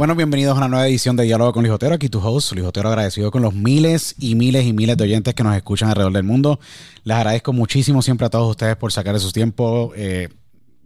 Bueno, bienvenidos a una nueva edición de Diálogo con Luis Otero. Aquí tu host, Luis Otero, agradecido con los miles y miles y miles de oyentes que nos escuchan alrededor del mundo. Les agradezco muchísimo siempre a todos ustedes por sacar de su tiempo. Eh,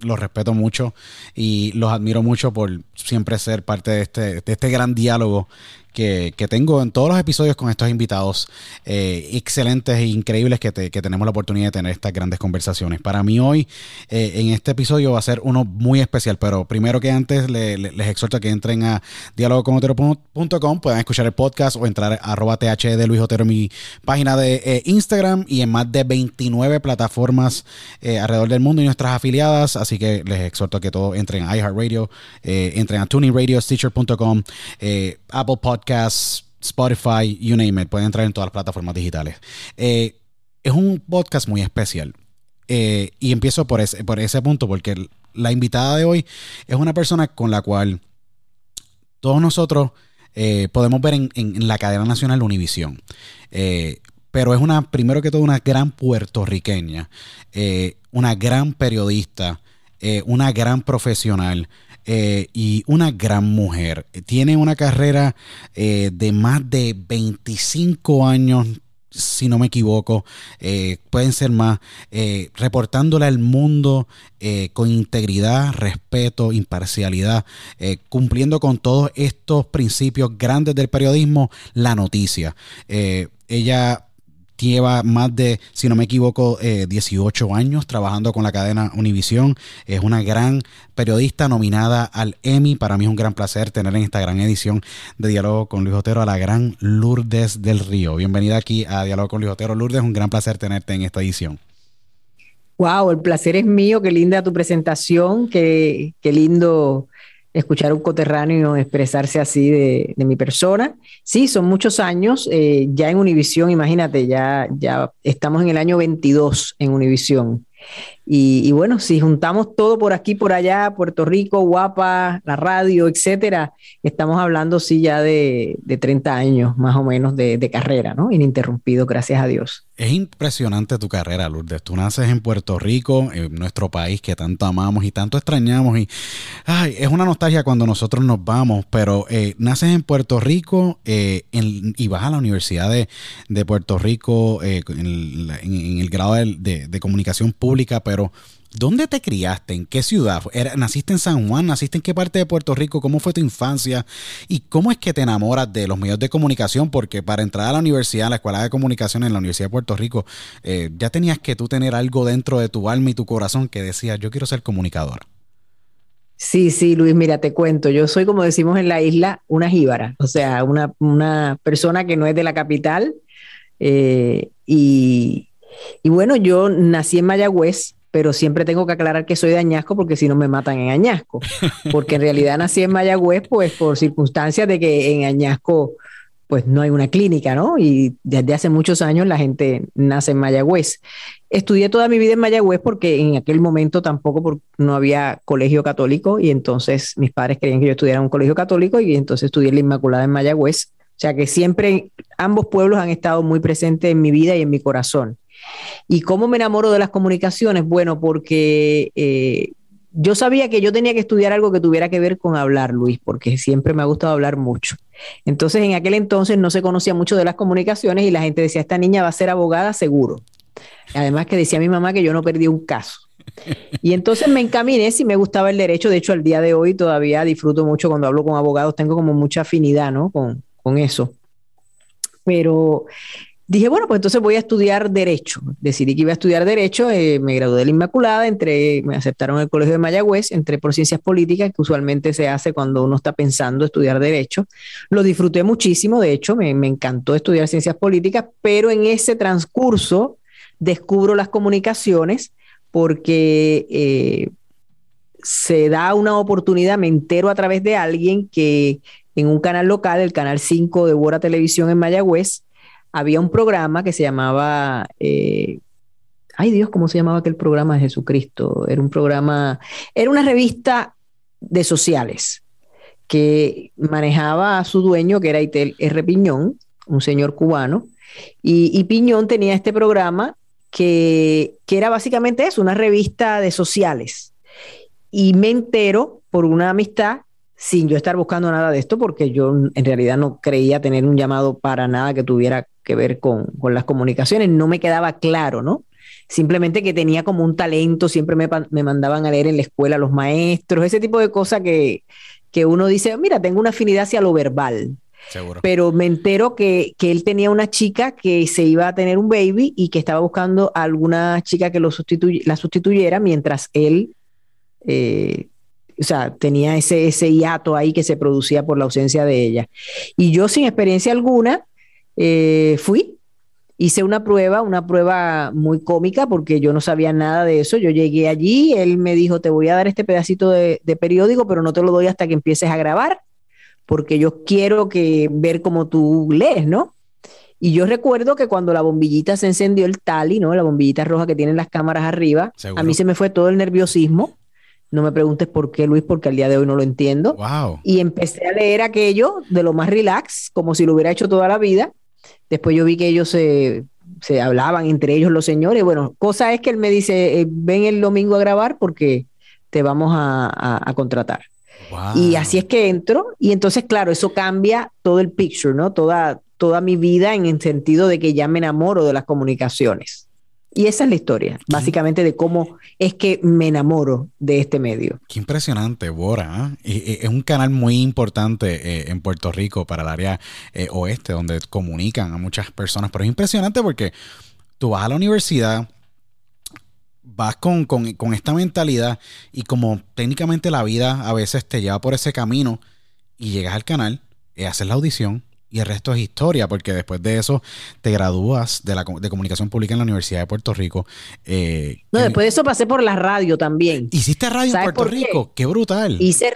los respeto mucho y los admiro mucho por siempre ser parte de este, de este gran diálogo que, tengo en todos los episodios con estos invitados eh, excelentes e increíbles que, tenemos la oportunidad de tener estas grandes conversaciones. Para mí hoy, eh, en este episodio va a ser uno muy especial, pero primero que antes les exhorto a que entren a dialogoconotero.com, puedan escuchar el podcast o entrar a arroba th de Luis Otero, mi página de eh, Instagram y en más de 29 plataformas alrededor del mundo y nuestras afiliadas, así que les exhorto a que todos entren a iHeartRadio, entren a Tuning Radio, Stitcher.com, Apple Podcast, Podcast, Spotify, you name it. Pueden entrar en todas las plataformas digitales. Eh, es un podcast muy especial. Eh, y empiezo por ese, por ese punto, porque la invitada de hoy es una persona con la cual todos nosotros eh, podemos ver en, la cadena nacional Univisión. pero es una, primero que todo, una gran puertorriqueña, una gran periodista, una gran profesional, eh, y una gran mujer. Tiene una carrera eh, de más de 25 años si no me equivoco, eh, pueden ser más, reportándole al mundo con integridad, respeto, imparcialidad, cumpliendo con todos estos principios grandes del periodismo, la noticia. ella lleva más de, si no me equivoco, 18 eh, años trabajando con la cadena Univisión. Es una gran periodista nominada al Emmy. Para mí es un gran placer tener en esta gran edición de Diálogo con Luis Otero a la gran Lourdes del Río. Bienvenida aquí a Diálogo con Luis Otero. Lourdes, un gran placer tenerte en esta edición. Wow, el placer es mío. Qué linda tu presentación. Qué, qué lindo escuchar un coterráneo expresarse así de, mi persona. Sí, son muchos años, eh, ya en Univisión, imagínate, ya, ya estamos en el año 22 en Univisión. Y, bueno, si juntamos todo por aquí, por allá, Puerto Rico, Guapa, la radio, etcétera, estamos hablando sí ya de, de 30 años más o menos de, de, carrera, ¿no? Ininterrumpido, gracias a Dios. Es impresionante tu carrera, Lourdes. Tú naces en Puerto Rico, en nuestro país que tanto amamos y tanto extrañamos. Y ay, es una nostalgia cuando nosotros nos vamos, pero eh, naces en Puerto Rico eh, y vas a la Universidad de, de Puerto Rico eh, en, en, el grado de, de comunicación pública, pero pero ¿dónde te criaste? ¿En qué ciudad? ¿Naciste en San Juan? ¿Naciste en qué parte de Puerto Rico? ¿Cómo fue tu infancia? ¿Y cómo es que te enamoras de los medios de comunicación? Porque para entrar a la universidad, a la Escuela de Comunicación en la Universidad de Puerto Rico, eh, ya tenías que tú tener algo dentro de tu alma y tu corazón que decía, yo quiero ser comunicador. Sí, sí, Luis, mira, te cuento, yo soy, como decimos en la isla, una jíbara, o sea, una, persona que no es de la capital. Eh, y, y bueno, yo nací en Mayagüez, pero siempre tengo que aclarar que soy de Añasco porque si no me matan en Añasco. Porque en realidad nací en Mayagüez, pues por circunstancias de que en Añasco pues no hay una clínica, ¿no? Y desde hace muchos años la gente nace en Mayagüez. Estudié toda mi vida en Mayagüez porque en aquel momento tampoco no había colegio católico y entonces mis padres querían que yo estudiara en un colegio católico y entonces estudié la Inmaculada en Mayagüez. O sea que siempre ambos pueblos han estado muy presentes en mi vida y en mi corazón. ¿Y cómo me enamoro de las comunicaciones? Bueno, porque eh, yo sabía que yo tenía que estudiar algo que tuviera que ver con hablar, Luis, porque siempre me ha gustado hablar mucho. Entonces, en aquel entonces no se conocía mucho de las comunicaciones y la gente decía, esta niña va a ser abogada seguro. Además que decía mi mamá que yo no perdí un caso. Y entonces me encaminé si me gustaba el derecho. De hecho, al día de hoy todavía disfruto mucho cuando hablo con abogados, tengo como mucha afinidad, ¿no? Con, con eso. Pero dije, bueno, pues entonces voy a estudiar Derecho. Decidí que iba a estudiar Derecho, eh, me gradué de la Inmaculada, entré, me aceptaron en el Colegio de Mayagüez, entré por Ciencias Políticas, que usualmente se hace cuando uno está pensando estudiar Derecho. Lo disfruté muchísimo, de hecho, me, encantó estudiar Ciencias Políticas, pero en ese transcurso descubro las comunicaciones porque eh, se da una oportunidad, me entero a través de alguien que en un canal local, el Canal 5 de Bora Televisión en Mayagüez, había un programa que se llamaba, eh, ay Dios, ¿cómo se llamaba aquel programa de Jesucristo? Era un programa, era una revista de sociales que manejaba a su dueño, que era Itel R. Piñón, un señor cubano, y, Piñón tenía este programa que, que, era básicamente eso, una revista de sociales. Y me entero por una amistad sin yo estar buscando nada de esto, porque yo en realidad no creía tener un llamado para nada que tuviera que ver con, con las comunicaciones, no me quedaba claro, ¿no? Simplemente que tenía como un talento, siempre me, me mandaban a leer en la escuela los maestros, ese tipo de cosas que, que uno dice, mira, tengo una afinidad hacia lo verbal. Seguro. Pero me entero que, que, él tenía una chica que se iba a tener un baby y que estaba buscando a alguna chica que lo la sustituyera mientras él, eh, o sea, tenía ese, ese hiato ahí que se producía por la ausencia de ella. Y yo sin experiencia alguna, eh, fui, hice una prueba, una prueba muy cómica porque yo no sabía nada de eso. Yo llegué allí, él me dijo, te voy a dar este pedacito de, periódico, pero no te lo doy hasta que empieces a grabar, porque yo quiero que ver cómo tú lees, ¿no? Y yo recuerdo que cuando la bombillita se encendió el tali, ¿no? La bombillita roja que tienen las cámaras arriba, a mí se me fue todo el nerviosismo. No me preguntes por qué, Luis, porque al día de hoy no lo entiendo. Y empecé a leer aquello de lo más relax, como si lo hubiera hecho toda la vida. Después yo vi que ellos se, hablaban entre ellos los señores. Bueno, cosa es que él me dice, eh, ven el domingo a grabar porque te vamos a, contratar. Y así es que entro y entonces, claro, eso cambia todo el picture, ¿no? Toda, toda mi vida en el sentido de que ya me enamoro de las comunicaciones. Y esa es la historia, básicamente, de cómo es que me enamoro de este medio. Qué impresionante, Bora. ¿eh? es un canal muy importante eh, en Puerto Rico para el área eh, oeste, donde comunican a muchas personas. Pero es impresionante porque tú vas a la universidad, vas con, esta mentalidad y como técnicamente la vida a veces te lleva por ese camino y llegas al canal, y haces la audición, y el resto es historia, porque después de eso te gradúas de, la, de comunicación pública en la Universidad de Puerto Rico. Eh, no, después de eso pasé por la radio también. ¿Hiciste radio en Puerto Rico? Qué? brutal. Hice,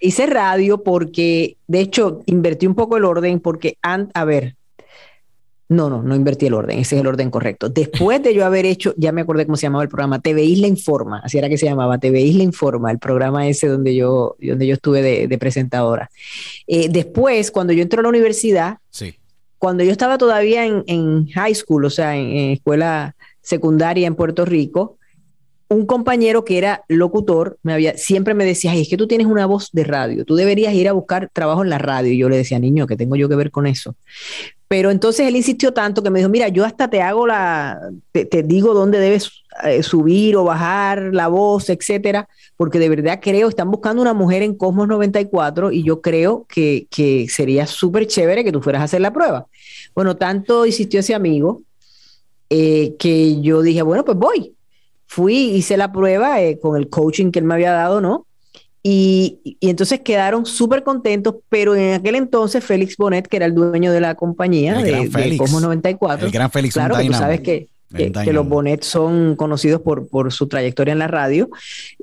hice radio porque, de hecho, invertí un poco el orden porque, a ver, no, no, no invertí el orden, ese es el orden correcto. Después de yo haber hecho, ya me acordé cómo se llamaba el programa, TV Isla Informa, así era que se llamaba, TV Isla Informa, el programa ese donde yo, donde yo estuve de, presentadora. Eh, después, cuando yo entré a la universidad, sí. cuando yo estaba todavía en, high school, o sea, en, escuela secundaria en Puerto Rico, un compañero que era locutor me había, siempre me decía, es que tú tienes una voz de radio, tú deberías ir a buscar trabajo en la radio. Y yo le decía, niño, ¿qué tengo yo que ver con eso? Pero entonces él insistió tanto que me dijo, mira, yo hasta te hago la, te, digo dónde debes eh, subir o bajar la voz, etcétera, porque de verdad creo, están buscando una mujer en Cosmos 94 y yo creo que, que sería súper chévere que tú fueras a hacer la prueba. Bueno, tanto insistió ese amigo eh, que yo dije, bueno, pues voy. Fui, hice la prueba eh, con el coaching que él me había dado, ¿no? Y, entonces quedaron súper contentos, pero en aquel entonces Félix Bonet, que era el dueño de la compañía de, de, Cosmos 94, el gran Félix claro, tú sabes que, que, los Bonet son conocidos por, por su trayectoria en la radio,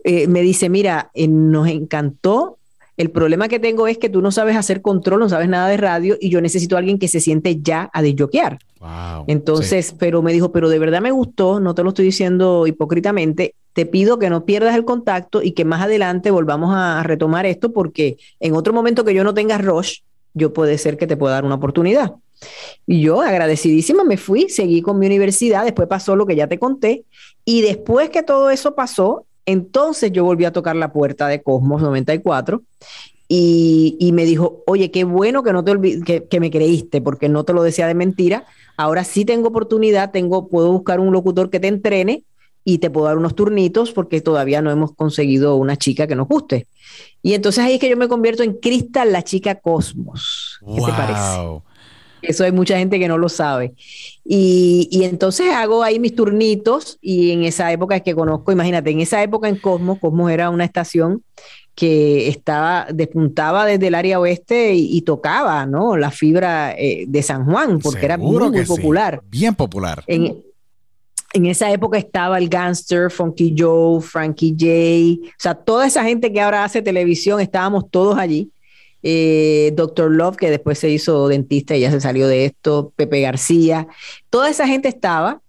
eh, me dice, mira, eh, nos encantó el problema que tengo es que tú no sabes hacer control, no sabes nada de radio y yo necesito a alguien que se siente ya a desbloquear. Wow, Entonces, pero me dijo, pero de verdad me gustó, no te lo estoy diciendo hipócritamente, te pido que no pierdas el contacto y que más adelante volvamos a, retomar esto porque en otro momento que yo no tenga rush, yo puede ser que te pueda dar una oportunidad. Y yo agradecidísima me fui, seguí con mi universidad, después pasó lo que ya te conté y después que todo eso pasó, entonces yo volví a tocar la puerta de Cosmos 94 y, y me dijo, oye, qué bueno que, no te que, que me creíste porque no te lo decía de mentira. Ahora sí tengo oportunidad, tengo, puedo buscar un locutor que te entrene y te puedo dar unos turnitos porque todavía no hemos conseguido una chica que nos guste. Y entonces ahí es que yo me convierto en Cristal, la chica Cosmos. ¿Qué te parece? Eso hay mucha gente que no lo sabe. Y, y, entonces hago ahí mis turnitos y en esa época es que conozco, imagínate, en esa época en Cosmos, Cosmos era una estación que estaba, despuntaba desde el área oeste y, tocaba, ¿no? La fibra eh, de San Juan, porque era muy, muy popular. Bien popular. En, en esa época estaba el Gangster, Funky Joe, Frankie J, o sea, toda esa gente que ahora hace televisión, estábamos todos allí. Eh, Doctor Love, que después se hizo dentista y ya se salió de esto, Pepe García, toda esa gente estaba,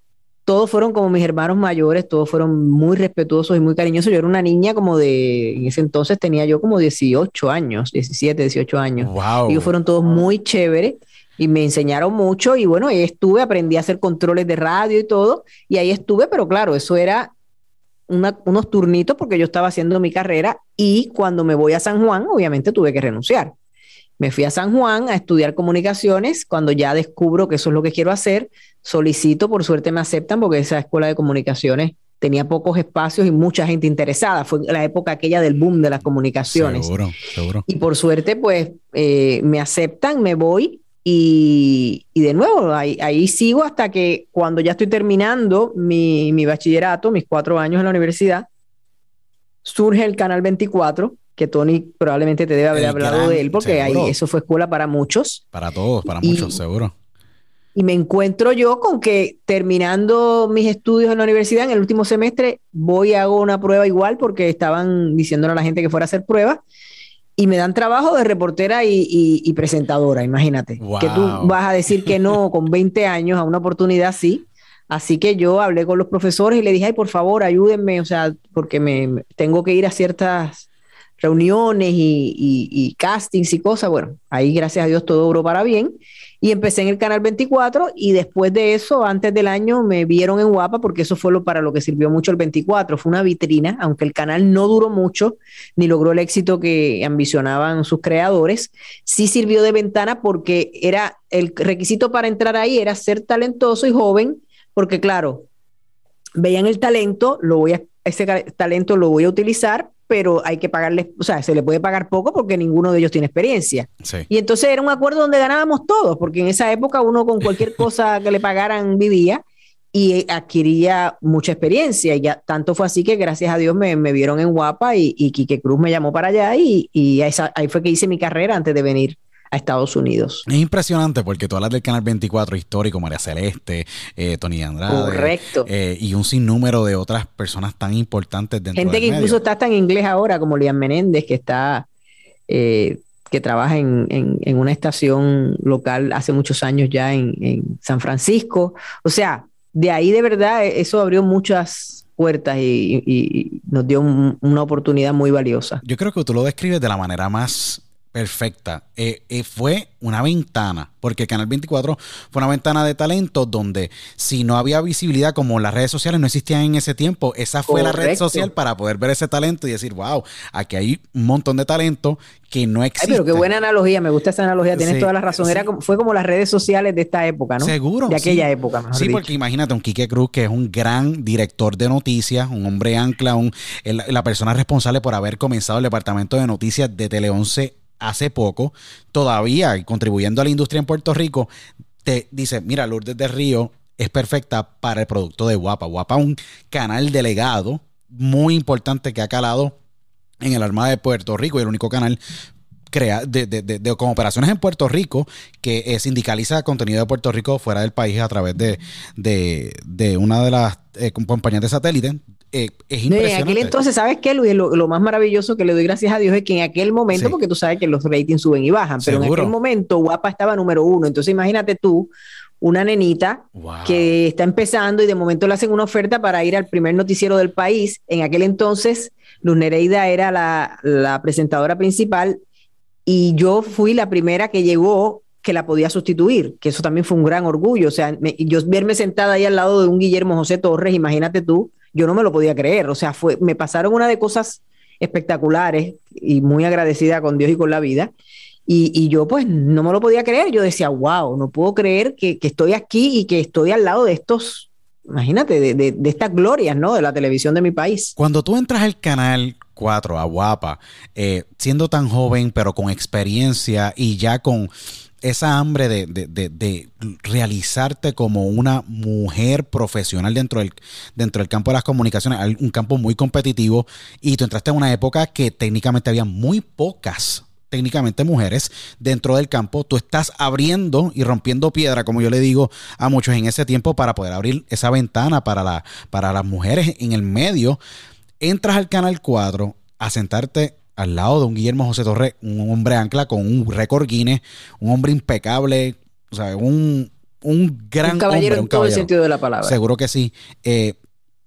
todos fueron como mis hermanos mayores, todos fueron muy respetuosos y muy cariñosos. Yo era una niña como de, en ese entonces tenía yo como 18 años, 17, 18 años. Wow. Ellos fueron todos muy chéveres y me enseñaron mucho y bueno, ahí estuve, aprendí a hacer controles de radio y todo, y ahí estuve, pero claro, eso era unos turnitos porque yo estaba haciendo mi carrera y cuando me voy a San Juan, obviamente tuve que renunciar. Me fui a San Juan a estudiar comunicaciones, cuando ya descubro que eso es lo que quiero hacer, solicito, por suerte me aceptan porque esa escuela de comunicaciones tenía pocos espacios y mucha gente interesada. Fue la época aquella del boom de las comunicaciones. Seguro, seguro. Y por suerte, pues eh, me aceptan, me voy y, de nuevo, ahí, sigo hasta que cuando ya estoy terminando mi, bachillerato, mis cuatro años en la universidad, surge el Canal 24, que Tony probablemente te debe haber hablado de él, porque ahí eso fue escuela para muchos. Para todos, para muchos, seguro. Y me encuentro yo con que terminando mis estudios en la universidad, en el último semestre, voy y hago una prueba igual, porque estaban diciéndole a la gente que fuera a hacer pruebas y me dan trabajo de reportera y, presentadora, imagínate. Que tú vas a decir que no con 20 años a una oportunidad así. Así que yo hablé con los profesores y le dije, ay, por favor, ayúdenme, o sea, porque me tengo que ir a ciertas reuniones y, castings y cosas. Bueno, ahí gracias a Dios todo duró para bien. Y empecé en el Canal 24 y después de eso, antes del año, me vieron en Guapa porque eso fue lo para lo que sirvió mucho el 24. Fue una vitrina, aunque el canal no duró mucho ni logró el éxito que ambicionaban sus creadores, sí sirvió de ventana porque era el requisito para entrar ahí era ser talentoso y joven, porque claro, veían el talento, lo voy a, ese talento lo voy a utilizar, pero hay que pagarles, o sea, se le puede pagar poco porque ninguno de ellos tiene experiencia. Y entonces era un acuerdo donde ganábamos todos, porque en esa época uno con cualquier cosa que le pagaran vivía y adquiría mucha experiencia. Y ya tanto fue así que gracias a Dios me, vieron en Guapa y, y Quique Cruz me llamó para allá y, y ahí fue que hice mi carrera antes de venir Estados Unidos. Es impresionante porque tú hablas del Canal 24 histórico, María Celeste, eh, Tony Andrade. Correcto. Eh, y un sinnúmero de otras personas tan importantes dentro Gente que incluso está hasta en inglés ahora, como Lian Menéndez, que está... Eh, que trabaja en, una estación local hace muchos años ya en, San Francisco. O sea, de ahí de verdad eso abrió muchas puertas y, nos dio una oportunidad muy valiosa. Yo creo que tú lo describes de la manera más perfecta. Eh, eh, fue una ventana, porque Canal 24 fue una ventana de talento donde si no había visibilidad como las redes sociales no existían en ese tiempo, esa fue la red social para poder ver ese talento y decir, wow, aquí hay un montón de talento que no existe. pero qué buena analogía, me gusta esa analogía, tienes toda la razón. Era como, fue como las redes sociales de esta época, ¿no? Seguro. De aquella época, mejor Sí, porque imagínate un Quique Cruz que es un gran director de noticias, un hombre ancla, un, la persona responsable por haber comenzado el departamento de noticias de Tele 11 hace poco, todavía contribuyendo a la industria en Puerto Rico, te dice, mira, Lourdes de Río es perfecta para el producto de Guapa. Guapa un canal delegado muy importante que ha calado en el Armada de Puerto Rico y el único canal de, con operaciones en Puerto Rico que eh, sindicaliza contenido de Puerto Rico fuera del país a través de, de una de las eh, compañías de satélite eh, es impresionante. en aquel entonces, ¿sabes qué, Luis? Lo, más maravilloso que le doy gracias a Dios es que en aquel momento, porque tú sabes que los ratings suben y bajan, pero en aquel momento Guapa estaba número uno. Entonces, imagínate tú, una nenita que está empezando y de momento le hacen una oferta para ir al primer noticiero del país. En aquel entonces, Luz Nereida era la, la presentadora principal y yo fui la primera que llegó que la podía sustituir, que eso también fue un gran orgullo. O sea, yo verme sentada ahí al lado de un Guillermo José Torres, imagínate tú, yo no me lo podía creer. O sea, fue, me pasaron una de cosas espectaculares y muy agradecida con Dios y con la vida. Y, yo pues no me lo podía creer. Yo decía, wow, no puedo creer que, estoy aquí y que estoy al lado de estos, imagínate, de, estas glorias, ¿no? De la televisión de mi país. Cuando tú entras al canal 4, a Guapa, eh, siendo tan joven, pero con experiencia y ya con esa hambre de, realizarte como una mujer profesional dentro del, dentro del campo de las comunicaciones, un campo muy competitivo, y tú entraste en una época que técnicamente había muy pocas técnicamente mujeres dentro del campo, tú estás abriendo y rompiendo piedra, como yo le digo a muchos en ese tiempo, para poder abrir esa ventana para, la, para las mujeres en el medio. Entras al Canal 4 a sentarte al lado de un Guillermo José Torres, un hombre ancla con un récord Guinness, un hombre impecable, o sea, un, un gran un caballero en todo el sentido de la palabra. Seguro que sí. Eh,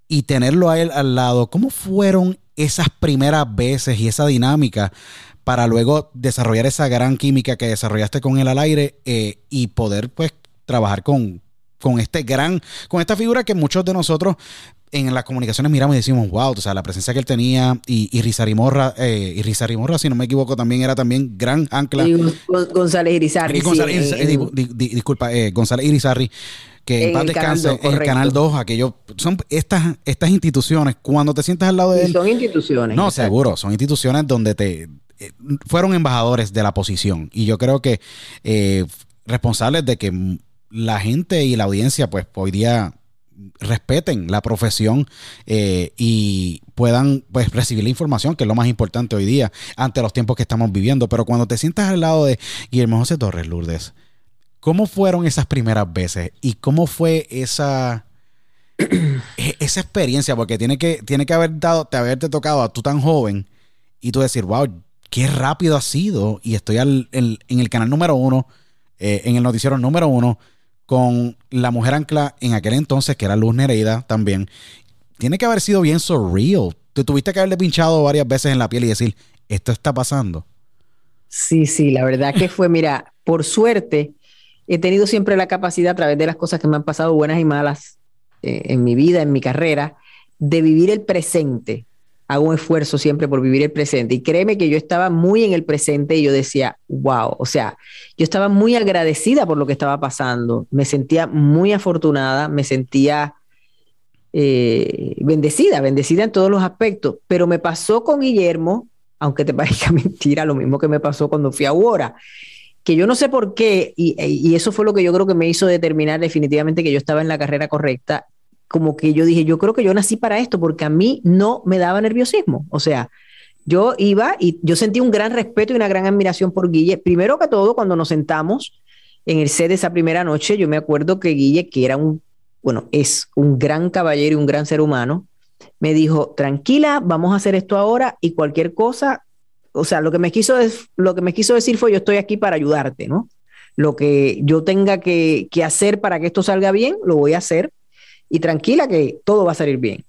y tenerlo a él al lado, ¿cómo fueron esas primeras veces y esa dinámica para luego desarrollar esa gran química que desarrollaste con él al aire eh, y poder pues trabajar con, con este gran, con esta figura que muchos de nosotros en las comunicaciones miramos y decimos, wow, o sea, la presencia que él tenía y, y Rizarimorra, eh, y Rizarimorra, si no me equivoco, también era también gran ancla. Y González Irizarry. disculpa, eh, González Irizarry, que en, paz descanse, en el Canal 2, aquello, son estas, estas instituciones, cuando te sientas al lado de él. Son instituciones. No, seguro, son instituciones donde te eh, fueron embajadores de la posición. Y yo creo que eh, responsables de que la gente y la audiencia, pues hoy día respeten la profesión eh, y puedan pues recibir la información, que es lo más importante hoy día, ante los tiempos que estamos viviendo. Pero cuando te sientas al lado de Guillermo José Torres Lourdes, ¿cómo fueron esas primeras veces? ¿Y cómo fue esa, esa experiencia? Porque tiene que, tiene que haber dado, te haberte tocado a tú tan joven y tú decir, wow, qué rápido ha sido. Y estoy en el canal número uno, eh, en el noticiero número uno con la mujer ancla en aquel entonces, que era Luz Nereida también, tiene que haber sido bien surreal. Te tuviste que haberle pinchado varias veces en la piel y decir, esto está pasando. Sí, sí, la verdad que fue, mira, por suerte, he tenido siempre la capacidad a través de las cosas que me han pasado, buenas y malas, eh, en mi vida, en mi carrera, de vivir el presente. Hago un esfuerzo siempre por vivir el presente. Y créeme que yo estaba muy en el presente y yo decía, wow, o sea, yo estaba muy agradecida por lo que estaba pasando. Me sentía muy afortunada, me sentía eh, bendecida, bendecida en todos los aspectos. Pero me pasó con Guillermo, aunque te parezca mentira, lo mismo que me pasó cuando fui a Uora que yo no sé por qué, y, eso fue lo que yo creo que me hizo determinar definitivamente que yo estaba en la carrera correcta, como que yo dije, yo creo que yo nací para esto, porque a mí no me daba nerviosismo. O sea, yo iba y yo sentí un gran respeto y una gran admiración por Guille. Primero que todo, cuando nos sentamos en el set esa primera noche, yo me acuerdo que Guille, que era un, bueno, es un gran caballero y un gran ser humano, me dijo, tranquila, vamos a hacer esto ahora y cualquier cosa, o sea, lo que me quiso, lo que me quiso decir fue, yo estoy aquí para ayudarte, ¿no? Lo que yo tenga que, que hacer para que esto salga bien, lo voy a hacer y tranquila que todo va a salir bien.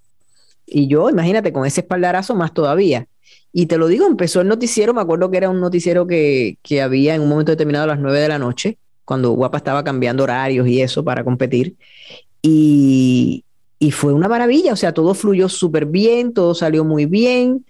Y yo, imagínate, con ese espaldarazo más todavía. Y te lo digo, empezó el noticiero, me acuerdo que era un noticiero que, que había en un momento determinado a las 9 de la noche, cuando Guapa estaba cambiando horarios y eso para competir. Y, y fue una maravilla, o sea, todo fluyó súper bien, todo salió muy bien.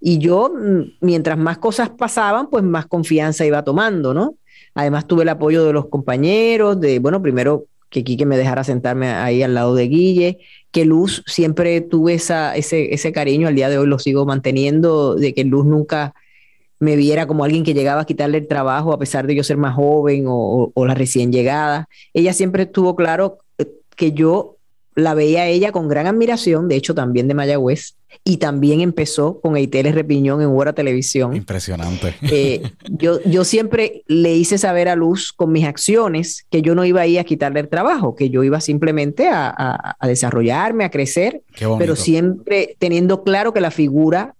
Y yo, mm, mientras más cosas pasaban, pues más confianza iba tomando, ¿no? Además tuve el apoyo de los compañeros, de, bueno, primero que Quique me dejara sentarme ahí al lado de Guille, que Luz siempre tuve esa, ese, ese cariño, al día de hoy lo sigo manteniendo, de que Luz nunca me viera como alguien que llegaba a quitarle el trabajo a pesar de yo ser más joven o, o la recién llegada. Ella siempre estuvo claro eh, que yo la veía ella con gran admiración, de hecho también de Mayagüez, y también empezó con Eiteles Repiñón en Hora Televisión. Impresionante. Eh, yo, yo siempre le hice saber a Luz con mis acciones que yo no iba a ir a quitarle el trabajo, que yo iba simplemente a, a, desarrollarme, a crecer, pero siempre teniendo claro que la figura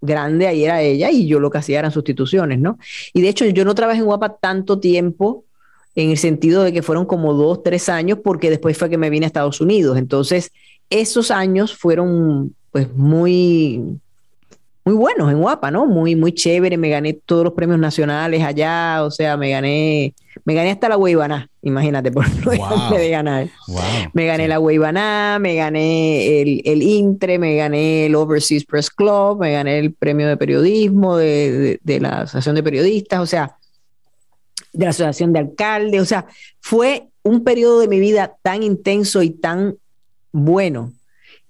grande ahí era ella y yo lo que hacía eran sustituciones, ¿no? Y de hecho yo no trabajé en Guapa tanto tiempo en el sentido de que fueron como dos, tres años, porque después fue que me vine a Estados Unidos. Entonces, esos años fueron pues muy, muy buenos en Guapa, ¿no? Muy, muy chévere. Me gané todos los premios nacionales allá, o sea, me gané, me gané hasta la Guaybaná, imagínate, por no de ganar. Me gané la Guaybaná, me gané el, el, Intre, me gané el Overseas Press Club, me gané el premio de periodismo de, de, de la Asociación de Periodistas, o sea, de la Asociación de Alcaldes, o sea, fue un periodo de mi vida tan intenso y tan bueno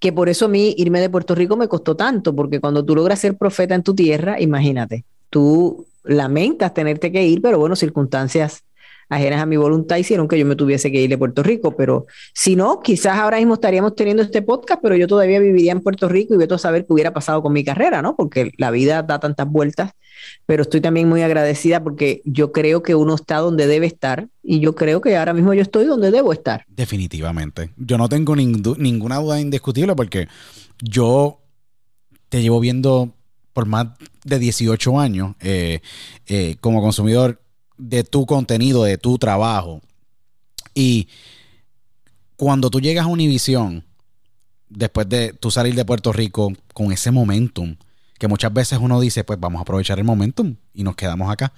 que por eso a mí irme de Puerto Rico me costó tanto, porque cuando tú logras ser profeta en tu tierra, imagínate, tú lamentas tenerte que ir, pero bueno, circunstancias ajenas a mi voluntad hicieron que yo me tuviese que ir de Puerto Rico, pero si no, quizás ahora mismo estaríamos teniendo este podcast, pero yo todavía viviría en Puerto Rico y voy a saber qué hubiera pasado con mi carrera, ¿no? Porque la vida da tantas vueltas pero estoy también muy agradecida porque yo creo que uno está donde debe estar y yo creo que ahora mismo yo estoy donde debo estar. Definitivamente. Yo no tengo ninguna duda indiscutible porque yo te llevo viendo por más de 18 años eh, eh, como consumidor de tu contenido, de tu trabajo. Y cuando tú llegas a Univision, después de tú salir de Puerto Rico con ese momentum, que muchas veces uno dice, pues vamos a aprovechar el momentum y nos quedamos acá.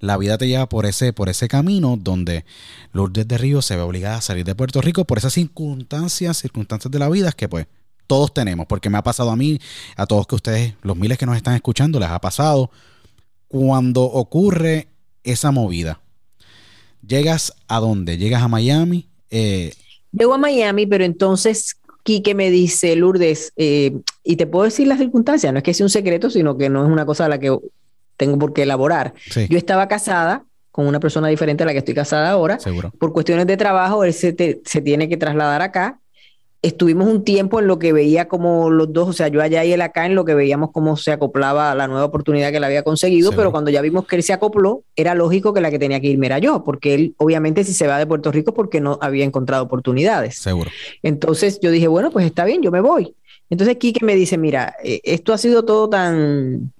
La vida te lleva por ese, por ese camino donde Lourdes de Río se ve obligada a salir de Puerto Rico por esas circunstancias, circunstancias de la vida que pues todos tenemos, porque me ha pasado a mí, a todos que ustedes, los miles que nos están escuchando, les ha pasado. Cuando ocurre esa movida, llegas a dónde? Llegas a Miami. Eh, Llego a Miami, pero entonces Quique me dice, Lourdes, eh, y te puedo decir las circunstancias, no es que sea un secreto, sino que no es una cosa a la que tengo por qué elaborar. Yo estaba casada con una persona diferente a la que estoy casada ahora. Seguro. Por cuestiones de trabajo, él se, se tiene que trasladar acá estuvimos un tiempo en lo que veía como los dos, o sea, yo allá y él acá, en lo que veíamos cómo se acoplaba la nueva oportunidad que él había conseguido, pero cuando ya vimos que él se acopló, era lógico que la que tenía que irme era yo, porque él, obviamente, si se va de Puerto Rico, porque no había encontrado oportunidades. Seguro. Entonces yo dije, bueno, pues está bien, yo me voy. Entonces Quique me dice, mira, eh, esto ha sido todo tan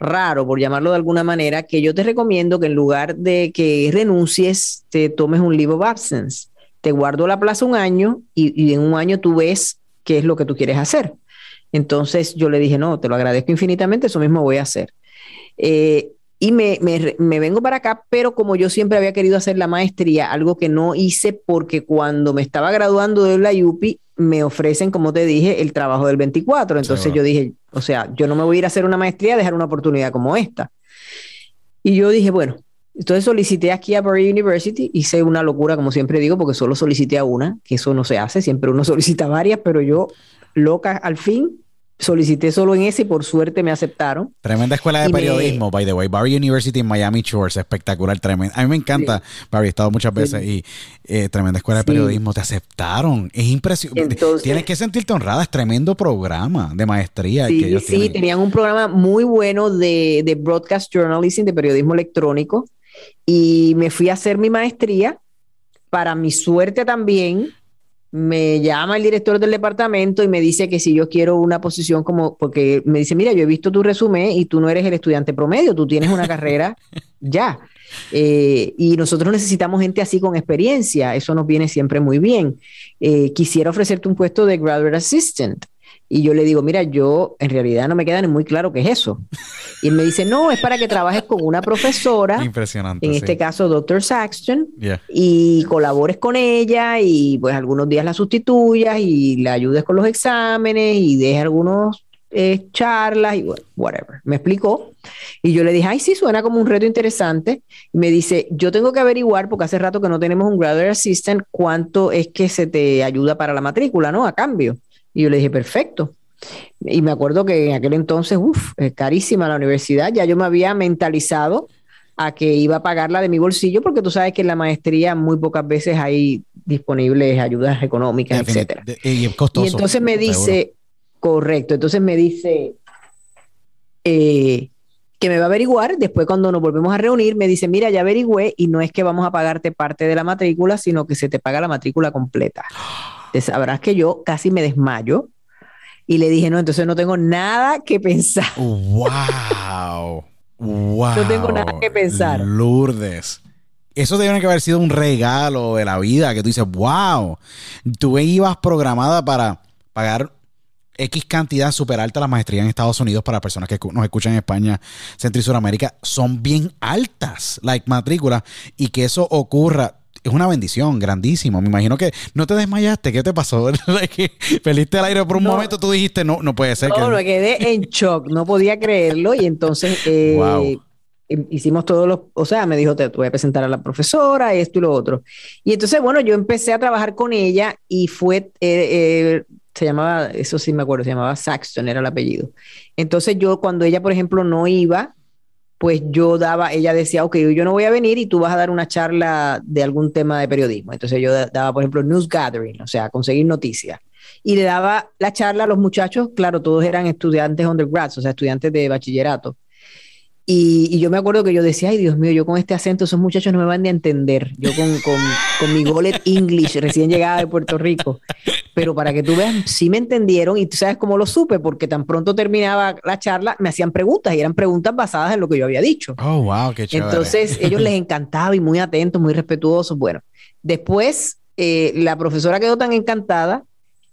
raro, por llamarlo de alguna manera, que yo te recomiendo que en lugar de que renuncies, te tomes un leave of absence te guardo la plaza un año y, en un año tú ves qué es lo que tú quieres hacer. Entonces yo le dije, no, te lo agradezco infinitamente, eso mismo voy a hacer. Eh, y me, me, vengo para acá, pero como yo siempre había querido hacer la maestría, algo que no hice porque cuando me estaba graduando de la UPI, me ofrecen, como te dije, el trabajo del 24. Entonces yo dije, o sea, yo no me voy a ir a hacer una maestría a dejar una oportunidad como esta. Y yo dije, bueno, entonces solicité aquí a Barry University, hice una locura, como siempre digo, porque solo solicité a una, que eso no se hace, siempre uno solicita varias, pero yo, loca, al fin solicité solo en ese y por suerte me aceptaron. Tremenda escuela de periodismo, by the way. Barry University en Miami Shores, espectacular, tremenda. A mí me encanta, Barry, he estado muchas veces y eh, tremenda escuela de periodismo, te aceptaron. Es impresionante. Tienes que sentirte honrada, es tremendo programa de maestría. Sí, que sí, tenían un programa muy bueno de, de broadcast journalism, de periodismo electrónico y me fui a hacer mi maestría. Para mi suerte también, me llama el director del departamento y me dice que si yo quiero una posición como, porque me dice, mira, yo he visto tu resumen y tú no eres el estudiante promedio, tú tienes una carrera ya. Eh, y nosotros necesitamos gente así con experiencia, eso nos viene siempre muy bien. Eh, quisiera ofrecerte un puesto de graduate assistant. Y yo le digo, mira, yo en realidad no me queda ni muy claro qué es eso. Y él me dice, no, es para que trabajes con una profesora. Impresionante. En este caso, Dr. Saxton. Y colabores con ella y pues algunos días la sustituyas y la ayudes con los exámenes y dejes algunos eh, charlas y whatever. Me explicó. Y yo le dije, ay, sí, suena como un reto interesante. Y me dice, yo tengo que averiguar, porque hace rato que no tenemos un graduate assistant, cuánto es que se te ayuda para la matrícula, ¿no? A cambio. Y yo le dije, perfecto. Y me acuerdo que en aquel entonces, uff, carísima la universidad, ya yo me había mentalizado a que iba a pagarla de mi bolsillo, porque tú sabes que en la maestría muy pocas veces hay disponibles ayudas económicas, etcétera. Y, costoso, y entonces me dice, correcto, entonces me dice eh, que me va a averiguar, después cuando nos volvemos a reunir, me dice, mira, ya averigüé y no es que vamos a pagarte parte de la matrícula, sino que se te paga la matrícula completa. sabrás que yo casi me desmayo y le dije, no, entonces no tengo nada que pensar. ¡Wow! ¡Wow! No tengo nada que pensar. Lourdes. Eso tiene que haber sido un regalo de la vida, que tú dices, wow, tú ibas programada para pagar X cantidad súper alta las maestrías en Estados Unidos para personas que nos escuchan en España, Centro y Sudamérica, son bien altas, like matrícula, y que eso ocurra es una bendición grandísimo. Me imagino que no te desmayaste. ¿Qué te pasó? Peliste el aire por un momento, tú dijiste, no, no puede ser. No, me quedé en shock, no podía creerlo y entonces eh, em, hicimos todos los, o sea, me dijo, te voy a presentar a la profesora, esto y lo otro. Y entonces, bueno, yo empecé a trabajar con ella y fue, eh, eh, se llamaba, eso sí me acuerdo, se llamaba Saxton, era el apellido. Entonces yo cuando ella, por ejemplo, no iba, pues yo daba, ella decía, ok, yo no voy a venir y tú vas a dar una charla de algún tema de periodismo. Entonces yo daba, por ejemplo, news gathering, o sea, conseguir noticias. Y le daba la charla a los muchachos, claro, todos eran estudiantes undergrads, o sea, estudiantes de bachillerato. Y, yo me acuerdo que yo decía, ay Dios mío, yo con este acento, esos muchachos no me van a entender. Yo con, con, con mi golet English, recién llegada de Puerto Rico. Pero para que tú veas, sí me entendieron y tú sabes cómo lo supe, porque tan pronto terminaba la charla, me hacían preguntas y eran preguntas basadas en lo que yo había dicho. Oh, wow, qué chévere. Entonces, ellos les encantaba y muy atentos, muy respetuosos. Bueno, después eh, la profesora quedó tan encantada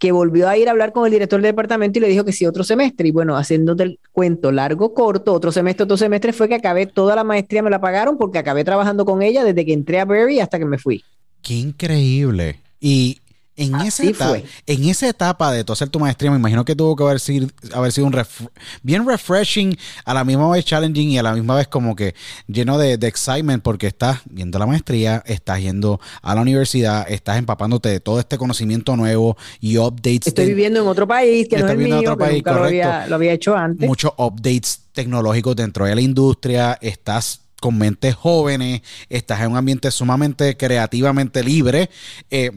que volvió a ir a hablar con el director del departamento y le dijo que sí, otro semestre. Y bueno, haciéndote el cuento largo, corto, otro semestre, otro semestre fue que acabé toda la maestría, me la pagaron porque acabé trabajando con ella desde que entré a Berry hasta que me fui. Qué increíble. Y en, esa etapa, en esa etapa de tu hacer tu maestría, me imagino que tuvo que haber sido, haber sido un bien refreshing, a la misma vez challenging y a la misma vez como que lleno de, excitement porque estás viendo la maestría, estás yendo a la universidad, estás empapándote de todo este conocimiento nuevo y updates. Estoy viviendo en otro país que no es mío, otro país, lo, había, lo había hecho antes. Muchos updates tecnológicos dentro de la industria, estás con mentes jóvenes, estás en un ambiente sumamente creativamente libre. Eh,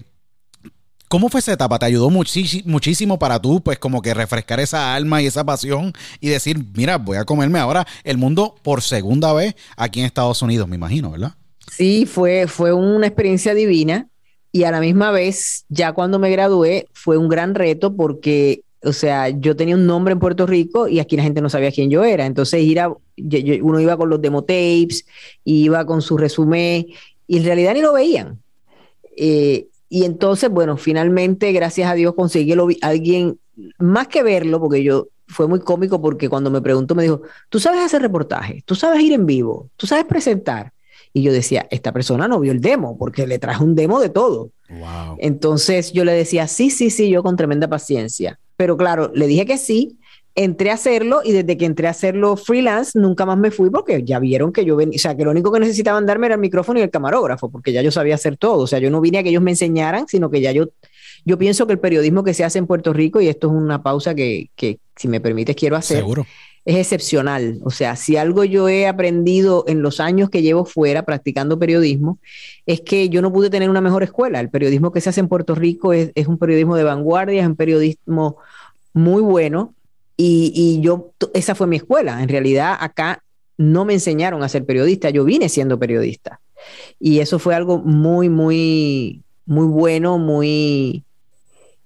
¿Cómo fue esa etapa? ¿Te ayudó muchísimo para tú, pues como que refrescar esa alma y esa pasión y decir, mira, voy a comerme ahora el mundo por segunda vez aquí en Estados Unidos, me imagino, ¿verdad? Sí, fue, fue una experiencia divina y a la misma vez, ya cuando me gradué, fue un gran reto porque, o sea, yo tenía un nombre en Puerto Rico y aquí la gente no sabía quién yo era. Entonces, ir a, uno iba con los demo tapes, iba con su resumen y en realidad ni lo veían. Eh, y entonces, bueno, finalmente, gracias a Dios, conseguí a alguien, más que verlo, porque yo fue muy cómico porque cuando me preguntó me dijo, tú sabes hacer reportajes, tú sabes ir en vivo, tú sabes presentar. Y yo decía, esta persona no vio el demo porque le traje un demo de todo. Entonces yo le decía, sí, sí, sí, yo con tremenda paciencia. Pero claro, le dije que sí, entré a hacerlo y desde que entré a hacerlo freelance nunca más me fui porque ya vieron que yo venía, o sea, que lo único que necesitaban darme era el micrófono y el camarógrafo, porque ya yo sabía hacer todo. O sea, yo no vine a que ellos me enseñaran, sino que ya yo, yo pienso que el periodismo que se hace en Puerto Rico, y esto es una pausa que, que si me permites quiero hacer. Seguro es excepcional. O sea, si algo yo he aprendido en los años que llevo fuera practicando periodismo, es que yo no pude tener una mejor escuela. El periodismo que se hace en Puerto Rico es, un periodismo de vanguardia, es un periodismo muy bueno. Y, yo, esa fue mi escuela. En realidad, acá no me enseñaron a ser periodista, yo vine siendo periodista. Y eso fue algo muy, muy, muy bueno, muy...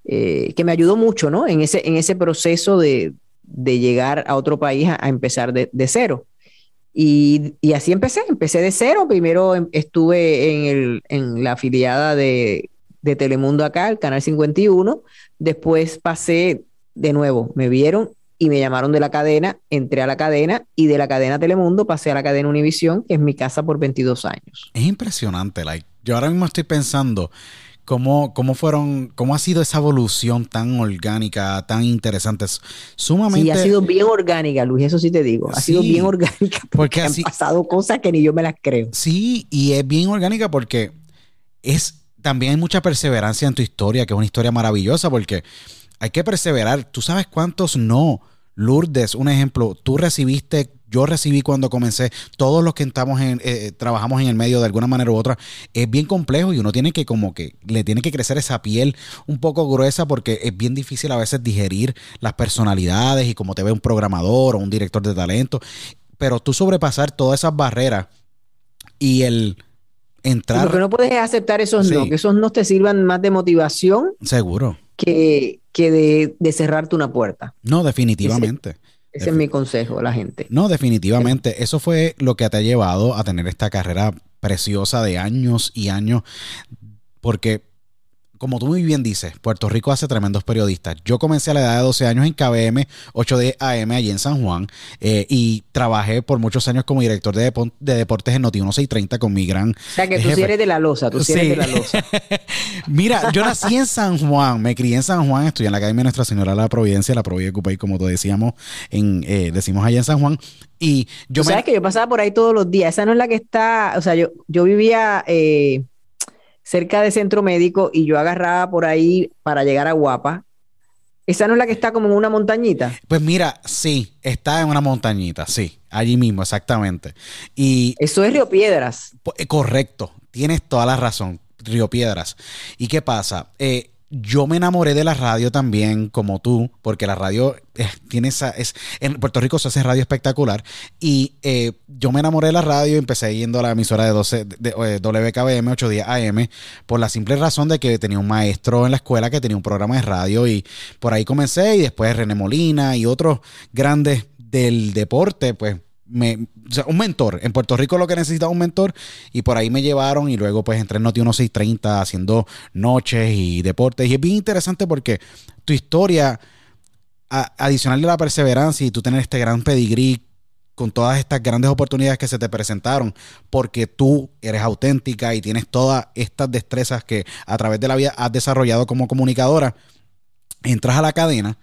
Eh, que me ayudó mucho, ¿no? En ese, en ese proceso de, de llegar a otro país a, empezar de, cero. Y, así empecé, empecé de cero. Primero em, estuve en, el, en la afiliada de, de, Telemundo acá, el Canal 51. Después pasé de nuevo, me vieron y me llamaron de la cadena, entré a la cadena y de la cadena Telemundo pasé a la cadena Univisión, que es mi casa por 22 años. Es impresionante, like. Yo ahora mismo estoy pensando ¿Cómo, ¿Cómo fueron, cómo ha sido esa evolución tan orgánica, tan interesante? Sumamente. Sí, ha sido bien orgánica, Luis, eso sí te digo. Ha sido bien orgánica porque, han pasado cosas que ni yo me las creo. Sí, y es bien orgánica porque es también hay mucha perseverancia en tu historia, que es una historia maravillosa porque hay que perseverar. Tú sabes cuántos no. Lourdes, un ejemplo, tú recibiste yo recibí cuando comencé, todos los que estamos en, eh, trabajamos en el medio de alguna manera u otra, es bien complejo y uno tiene que como que le tiene que crecer esa piel un poco gruesa porque es bien difícil a veces digerir las personalidades y cómo te ve un programador o un director de talento, pero tú sobrepasar todas esas barreras y el entrar... Lo que no puedes aceptar esos no, que esos no te sirvan más de motivación. Seguro. Que, que de, de cerrarte una puerta. No, definitivamente. Ese es mi consejo a la gente. No, definitivamente. Eso fue lo que te ha llevado a tener esta carrera preciosa de años y años. Porque como tú muy bien dices, Puerto Rico hace tremendos periodistas. Yo comencé a la edad de 12 años en KBM 8D AM allí en San Juan eh, y trabajé por muchos años como director de, deportes en Noti 1630 con mi gran. O sea que tú sí eres de la losa, tú sí, eres de la losa. Mira, yo nací en San Juan, me crié en San Juan, estudié en la Academia Nuestra Señora de la Providencia, la Providencia Cupay, como te decíamos, en, eh, decimos allá en San Juan. Y yo me... sabes que yo pasaba por ahí todos los días. Esa no es la que está, o sea, yo, yo vivía. Eh, cerca de centro médico y yo agarraba por ahí para llegar a Guapa. ¿Esa no es la que está como en una montañita? Pues mira, sí, está en una montañita, sí, allí mismo, exactamente. Y Eso es Río Piedras. Eh, correcto, tienes toda la razón, Río Piedras. ¿Y qué pasa? Eh, yo me enamoré de la radio también, como tú, porque la radio eh, tiene esa. Es, en Puerto Rico se hace radio espectacular. Y eh, yo me enamoré de la radio y empecé yendo a la emisora de, 12, de, eh, WKBM 8 días AM por la simple razón de que tenía un maestro en la escuela que tenía un programa de radio y por ahí comencé. Y después René Molina y otros grandes del deporte, pues me, un mentor. En Puerto Rico lo que necesitaba un mentor y por ahí me llevaron y luego pues entré en Noti 1630 haciendo noches y deportes. Y es bien interesante porque tu historia, adicional de la perseverancia y tú tener este gran pedigrí con todas estas grandes oportunidades que se te presentaron, porque tú eres auténtica y tienes todas estas destrezas que a través de la vida has desarrollado como comunicadora, entras a la cadena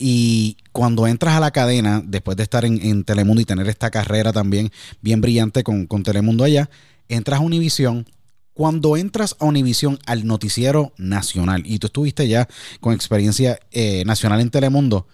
y cuando entras a la cadena, después de estar en, Telemundo y tener esta carrera también bien brillante con, Telemundo allá, entras a Univisión. Cuando entras a Univisión al noticiero nacional, y tú estuviste ya con experiencia eh, nacional en Telemundo,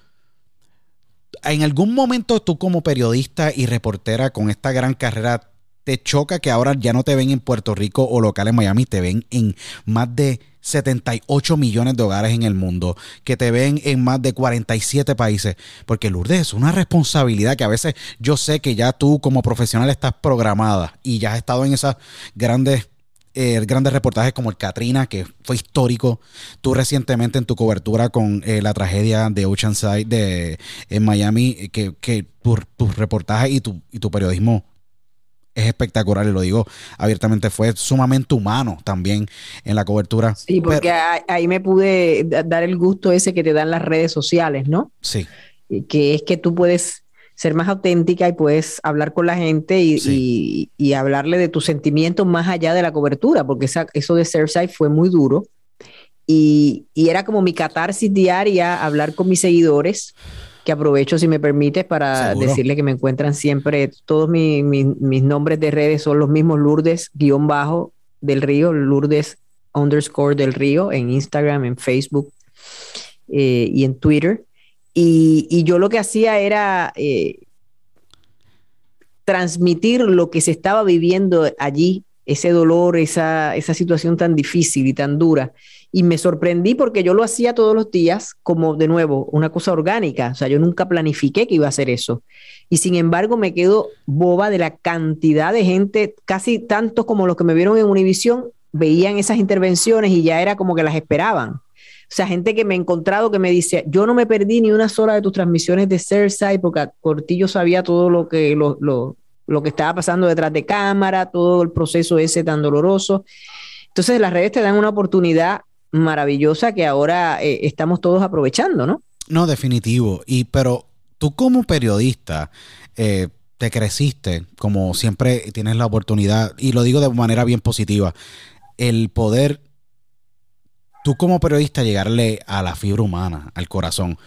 ¿en algún momento tú como periodista y reportera con esta gran carrera te choca que ahora ya no te ven en Puerto Rico o local en Miami, te ven en más de 78 millones de hogares en el mundo, que te ven en más de 47 países, porque Lourdes es una responsabilidad que a veces yo sé que ya tú como profesional estás programada y ya has estado en esas grandes eh, grandes reportajes como el Katrina, que fue histórico. Tú recientemente en tu cobertura con eh, la tragedia de Oceanside de, en Miami, que, que tu, tu reportaje y tu, y tu periodismo es espectacular y lo digo abiertamente, fue sumamente humano también en la cobertura. Sí, porque ahí me pude dar el gusto ese que te dan las redes sociales, ¿no? Sí. que es que tú puedes ser más auténtica y puedes hablar con la gente y, y, hablarle de tus sentimientos más allá de la cobertura, porque eso de Surfside fue muy duro. Y, y, era como mi catarsis diaria, hablar con mis seguidores, que aprovecho, si me permites, para decirle que me encuentran siempre, todos mis nombres de redes son los mismos, Lourdes, guion bajo, del río, Lourdes underscore del río, en Instagram, en Facebook eh, y en Twitter. Y, yo lo que hacía era eh, transmitir lo que se estaba viviendo allí, ese dolor, esa, esa situación tan difícil y tan dura. Y me sorprendí porque yo lo hacía todos los días como, de nuevo, una cosa orgánica. O sea, yo nunca planifiqué que iba a hacer eso. Y sin embargo, me quedo boba de la cantidad de gente, casi tantos como los que me vieron en Univisión, veían esas intervenciones y ya era como que las esperaban. O sea, gente que me he encontrado que me dice, yo no me perdí ni una sola de tus transmisiones de Cersei porque Cortillo sabía todo lo que, lo, lo, lo que estaba pasando detrás de cámara, todo el proceso ese tan doloroso. Entonces las redes te dan una oportunidad maravillosa que ahora eh, estamos todos aprovechando, ¿no? No, definitivo. Y pero tú como periodista, eh, te creciste, como siempre tienes la oportunidad, y lo digo de manera bien positiva, el poder tú como periodista llegarle a la fibra humana, al corazón.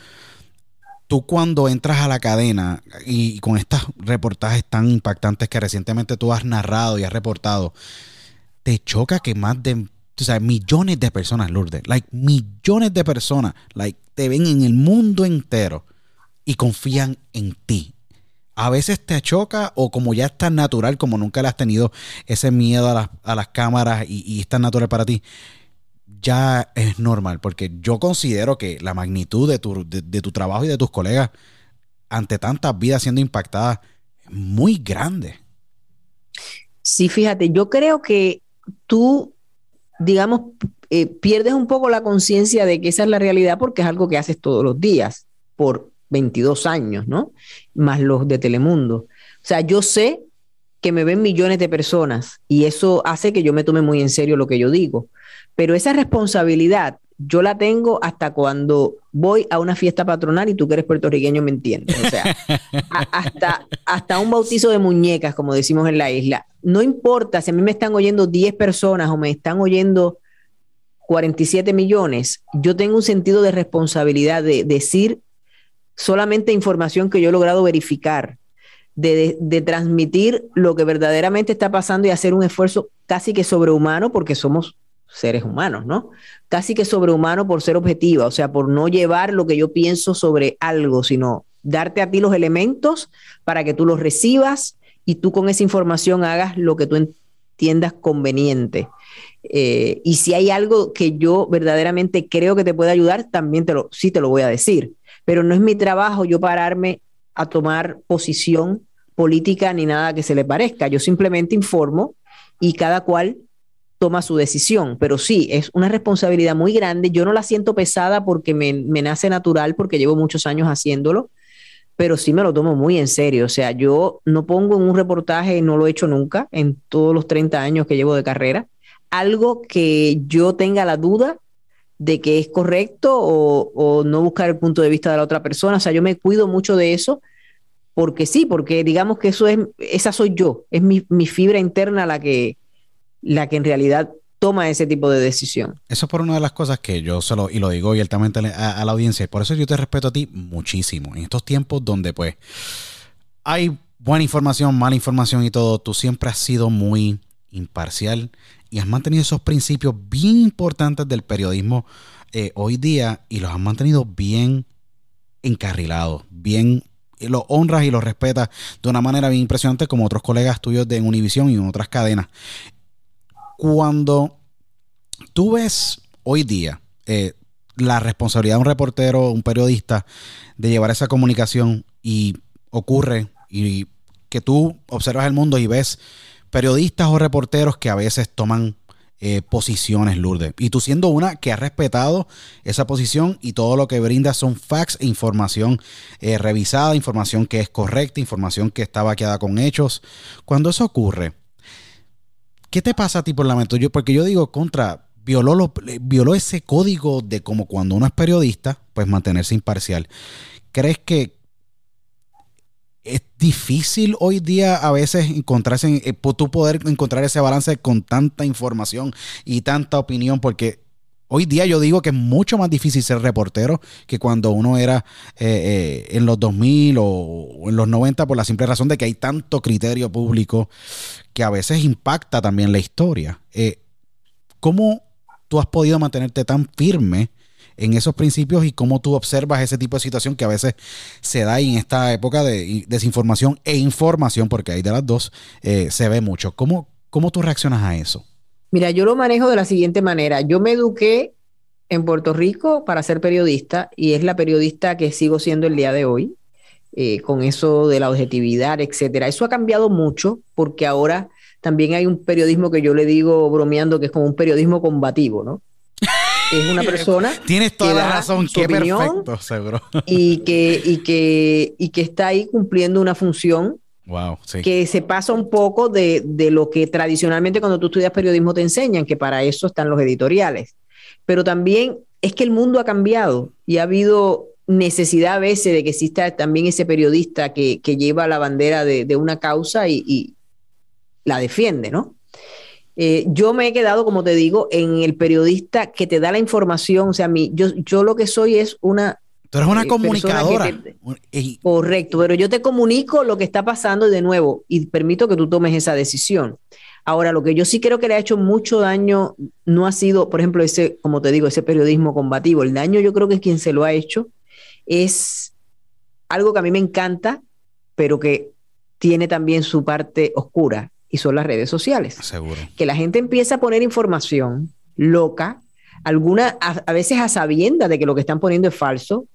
Tú cuando entras a la cadena y con estos reportajes tan impactantes que recientemente tú has narrado y has reportado, te choca que más de millones de personas, Lourdes, like millones de personas, like te ven en el mundo entero y confían en ti. A veces te choca o como ya es tan natural, como nunca le has tenido ese miedo a las, cámaras y, y es tan natural para ti, ya es normal, porque yo considero que la magnitud de tu, de, tu trabajo y de tus colegas ante tantas vidas siendo impactadas es muy grande. Sí, fíjate, yo creo que tú, digamos, eh, pierdes un poco la conciencia de que esa es la realidad porque es algo que haces todos los días por 22 años, ¿no? Más los de Telemundo. O sea, yo sé que me ven millones de personas y eso hace que yo me tome muy en serio lo que yo digo. Pero esa responsabilidad yo la tengo hasta cuando voy a una fiesta patronal y tú que eres puertorriqueño me entiendes. O sea, hasta, hasta un bautizo de muñecas, como decimos en la isla. No importa si a mí me están oyendo 10 personas o me están oyendo 47 millones, yo tengo un sentido de responsabilidad de decir solamente información que yo he logrado verificar, de, de, transmitir lo que verdaderamente está pasando y hacer un esfuerzo casi que sobrehumano porque somos seres humanos, ¿no? Casi que sobrehumano por ser objetiva, o sea, por no llevar lo que yo pienso sobre algo, sino darte a ti los elementos para que tú los recibas y tú con esa información hagas lo que tú entiendas conveniente. Eh, y si hay algo que yo verdaderamente creo que te puede ayudar, también te lo, sí te lo voy a decir. Pero no es mi trabajo yo pararme a tomar posición política ni nada que se le parezca. Yo simplemente informo y cada cual toma su decisión. Pero sí, es una responsabilidad muy grande. Yo no la siento pesada porque me, nace natural, porque llevo muchos años haciéndolo, pero sí me lo tomo muy en serio. O sea, yo no pongo en un reportaje, no lo he hecho nunca en todos los 30 años que llevo de carrera, algo que yo tenga la duda de que es correcto o, no buscar el punto de vista de la otra persona. O sea, yo me cuido mucho de eso porque sí, porque digamos que eso es, esa soy yo, es mi, mi fibra interna la que, la que en realidad toma ese tipo de decisión. Eso es por una de las cosas que yo solo, y lo digo abiertamente a, a la audiencia, por eso yo te respeto a ti muchísimo. En estos tiempos donde pues hay buena información, mala información y todo, tú siempre has sido muy imparcial y has mantenido esos principios bien importantes del periodismo eh, hoy día y los has mantenido bien encarrilados, bien los honras y los respetas de una manera bien impresionante como otros colegas tuyos de Univision y en otras cadenas. Cuando tú ves hoy día eh, la responsabilidad de un reportero, un periodista, de llevar esa comunicación y ocurre y que tú observas el mundo y ves periodistas o reporteros que a veces toman eh, posiciones, Lourdes. Y tú siendo una que ha respetado esa posición y todo lo que brinda son facts e información eh, revisada, información que es correcta, información que está vaqueada con hechos. Cuando eso ocurre, ¿Qué te pasa a ti por la mente? Yo, porque yo digo, contra, violó, violó ese código de como cuando uno es periodista, pues mantenerse imparcial. ¿Crees que es difícil hoy día a veces encontrarse, eh, tú poder encontrar ese balance con tanta información y tanta opinión? Porque Hoy día yo digo que es mucho más difícil ser reportero que cuando uno era eh, eh, en los 2000 o, en los 90 por la simple razón de que hay tanto criterio público que a veces impacta también la historia. Eh, ¿Cómo tú has podido mantenerte tan firme en esos principios y cómo tú observas ese tipo de situación que a veces se da en esta época de desinformación e información, porque hay de las dos, se ve mucho? ¿Cómo, ¿Cómo tú reaccionas a eso? Mira, yo lo manejo de la siguiente manera. Yo me eduqué en Puerto Rico para ser periodista y es la periodista que sigo siendo el día de hoy, eh, con eso de la objetividad, etcétera. Eso ha cambiado mucho porque ahora también hay un periodismo que yo le digo bromeando que es como un periodismo combativo, ¿no? Es una persona. Tienes toda la razón, qué perfecto, seguro. Y que, y, que, y que está ahí cumpliendo una función que se pasa un poco de, lo que tradicionalmente cuando tú estudias periodismo te enseñan, que para eso están los editoriales. Pero también es que el mundo ha cambiado y ha habido necesidad a veces de que exista también ese periodista que, lleva la bandera de, una causa y, la defiende, ¿no? Eh, yo me he quedado, como te digo, en el periodista que te da la información, o sea, mí, yo, yo lo que soy es una Tú eres una eh, comunicadora. correcto, pero yo te comunico lo que está pasando de nuevo y permito que tú tomes esa decisión. Ahora, lo que yo sí creo que le ha hecho mucho daño no ha sido, por ejemplo, ese, como te digo, ese periodismo combativo. El daño yo creo que es quien se lo ha hecho es algo que a mí me encanta, pero que tiene también su parte oscura y son las redes sociales. Seguro. Que la gente empieza a poner información loca, alguna a, a veces a sabienda de que lo que están poniendo es falso,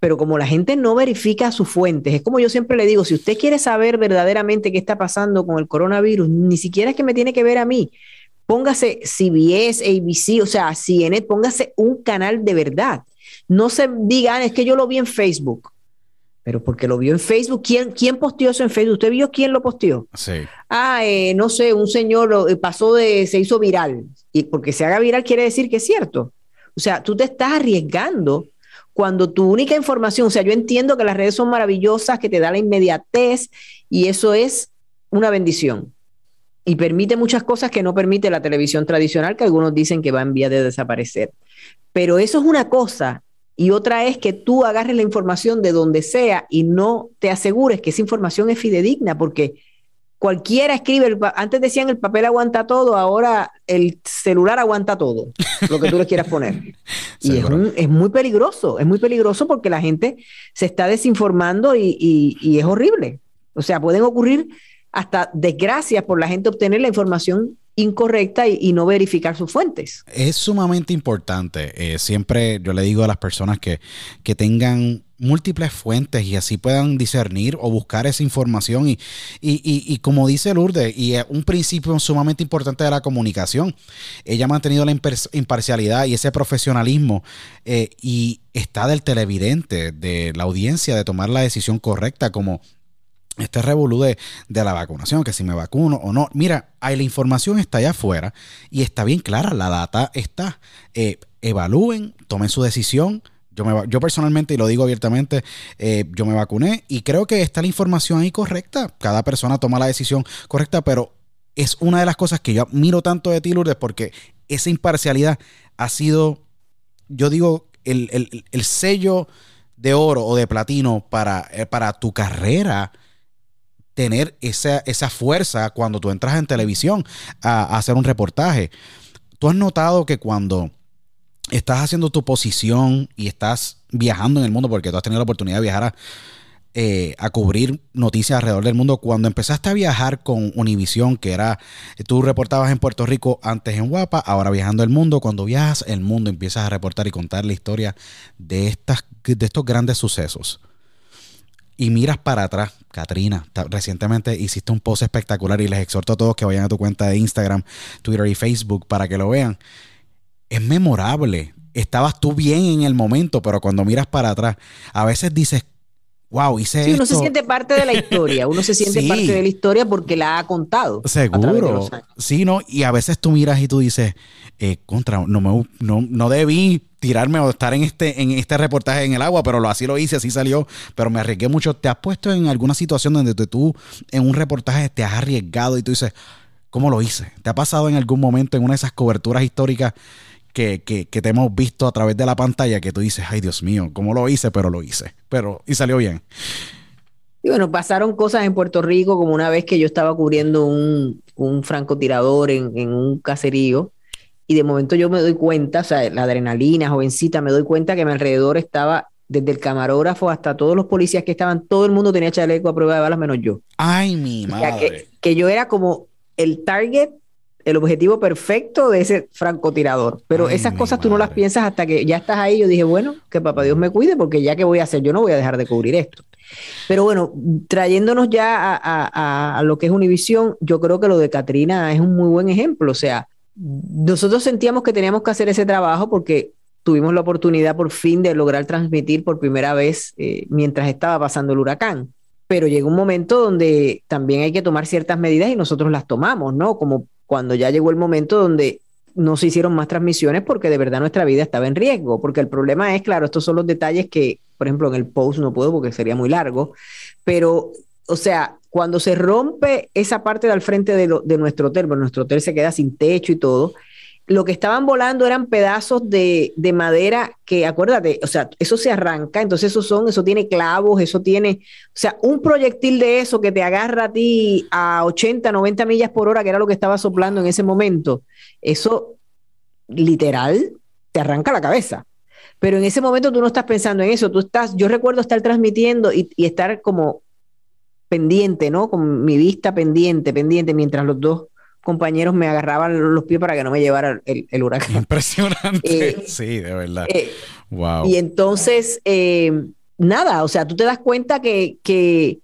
pero como la gente no verifica sus fuentes, es como yo siempre le digo, si usted quiere saber verdaderamente qué está pasando con el coronavirus, ni siquiera es que me tiene que ver a mí. Póngase CBS, ABC, o sea, CNN, póngase un canal de verdad. No se digan, ah, es que yo lo vi en Facebook. Pero porque lo vio en Facebook, ¿quién, quién posteó eso en Facebook? ¿Usted vio quién lo posteó? Sí. Ah, eh, no sé, un señor eh, pasó de, se hizo viral. Y porque se haga viral quiere decir que es cierto. O sea, tú te estás arriesgando cuando tu única información, o sea, yo entiendo que las redes son maravillosas, que te da la inmediatez y eso es una bendición. Y permite muchas cosas que no permite la televisión tradicional, que algunos dicen que va en vía de desaparecer. Pero eso es una cosa. Y otra es que tú agarres la información de donde sea y no te asegures que esa información es fidedigna, porque cualquiera escribe, antes decían el papel aguanta todo, ahora el celular aguanta todo, lo que tú le quieras poner. y es, muy peligroso, es muy peligroso porque la gente se está desinformando y, es horrible. O sea, pueden ocurrir hasta desgracias por la gente obtener la información incorrecta y, no verificar sus fuentes. Es sumamente importante. Eh, siempre yo le digo a las personas que, que tengan múltiples fuentes y así puedan discernir o buscar esa información. Y, y, como dice Lourdes, y es un principio sumamente importante de la comunicación, ella ha mantenido la imparcialidad y ese profesionalismo eh, y está del televidente, de la audiencia, de tomar la decisión correcta como este revolú de, la vacunación, que si me vacuno o no. Mira, ahí la información está allá afuera y está bien clara, la data está. Eh, evalúen, tomen su decisión yo, me, yo personalmente, y lo digo abiertamente, eh, yo me vacuné y creo que está la información ahí correcta. Cada persona toma la decisión correcta, pero es una de las cosas que yo admiro tanto de ti, Lourdes, porque esa imparcialidad ha sido, yo digo, el, sello de oro o de platino para, eh, para tu carrera tener esa, esa, fuerza cuando tú entras en televisión a hacer un reportaje. Tú has notado que cuando estás haciendo tu posición y estás viajando en el mundo, porque tú has tenido la oportunidad de viajar a, eh, a cubrir noticias alrededor del mundo. Cuando empezaste a viajar con Univision, que era, tú reportabas en Puerto Rico antes en Guapa, ahora viajando el mundo. Cuando viajas el mundo, empiezas a reportar y contar la historia de, estas, de estos grandes sucesos. Y miras para atrás, Katrina, recientemente hiciste un post espectacular y les exhorto a todos que vayan a tu cuenta de Instagram, Twitter y Facebook para que lo vean es memorable. Estabas tú bien en el momento, pero cuando miras para atrás, a veces dices, wow, hice sí, uno se siente parte de la historia, uno se siente Sí. parte de la historia porque la ha contado. Seguro. Sí, ¿no? Y a veces tú miras y tú dices, eh, contra, no, me, no, no debí tirarme o estar en este, en este reportaje en el agua, pero lo, así lo hice, así salió, pero me arriesgué mucho. ¿Te has puesto en alguna situación donde tú en un reportaje te has arriesgado y tú dices, ¿cómo lo hice? ¿Te ha pasado en algún momento en una de esas coberturas históricas que, que, que te hemos visto a través de la pantalla que tú dices, ay Dios mío, ¿cómo lo hice? Pero lo hice. Pero, y salió bien. Y bueno, pasaron cosas en Puerto Rico, como una vez que yo estaba cubriendo un, un francotirador en, en un caserío, y de momento yo me doy cuenta, o sea, la adrenalina, jovencita, me doy cuenta que a mi alrededor estaba, desde el camarógrafo hasta todos los policías que estaban, todo el mundo tenía chaleco a prueba de balas menos yo. Ay, mi O sea, madre. que, que yo era como el target, el objetivo perfecto de ese francotirador. Pero Ay, esas cosas tú no las piensas hasta que ya estás ahí. Yo dije, bueno, que papá Dios me cuide, porque ya que voy a hacer, yo no voy a dejar de cubrir esto. Pero bueno, trayéndonos ya a, a- a- lo que es Univisión, yo creo que lo de Katrina es un muy buen ejemplo. O sea, nosotros sentíamos que teníamos que hacer ese trabajo porque tuvimos la oportunidad por fin de lograr transmitir por primera vez eh, mientras estaba pasando el huracán. Pero llegó un momento donde también hay que tomar ciertas medidas y nosotros las tomamos, ¿no? Como cuando ya llegó el momento donde no se hicieron más transmisiones porque de verdad nuestra vida estaba en riesgo. Porque el problema es, claro, estos son los detalles que, por ejemplo, en el post no puedo porque sería muy largo, pero, o sea, cuando se rompe esa parte del frente de, nuestro hotel, nuestro hotel se queda sin techo y todo, lo que estaban volando eran pedazos de, de madera que, acuérdate, o sea, eso se arranca, entonces eso son, eso tiene clavos, eso tiene, o sea, un proyectil de eso que te agarra a ti a 80, 90 millas por hora, que era lo que estaba soplando en ese momento, eso literal te arranca la cabeza. Pero en ese momento tú no estás pensando en eso, tú estás, yo recuerdo estar transmitiendo y, y estar como pendiente, ¿no? Con mi vista pendiente, pendiente, mientras los dos compañeros me agarraban los pies para que no me llevara el, el huracán. Impresionante. Eh, sí, de verdad. Eh, wow. y entonces, eh, nada, o sea, tú te das cuenta que, que,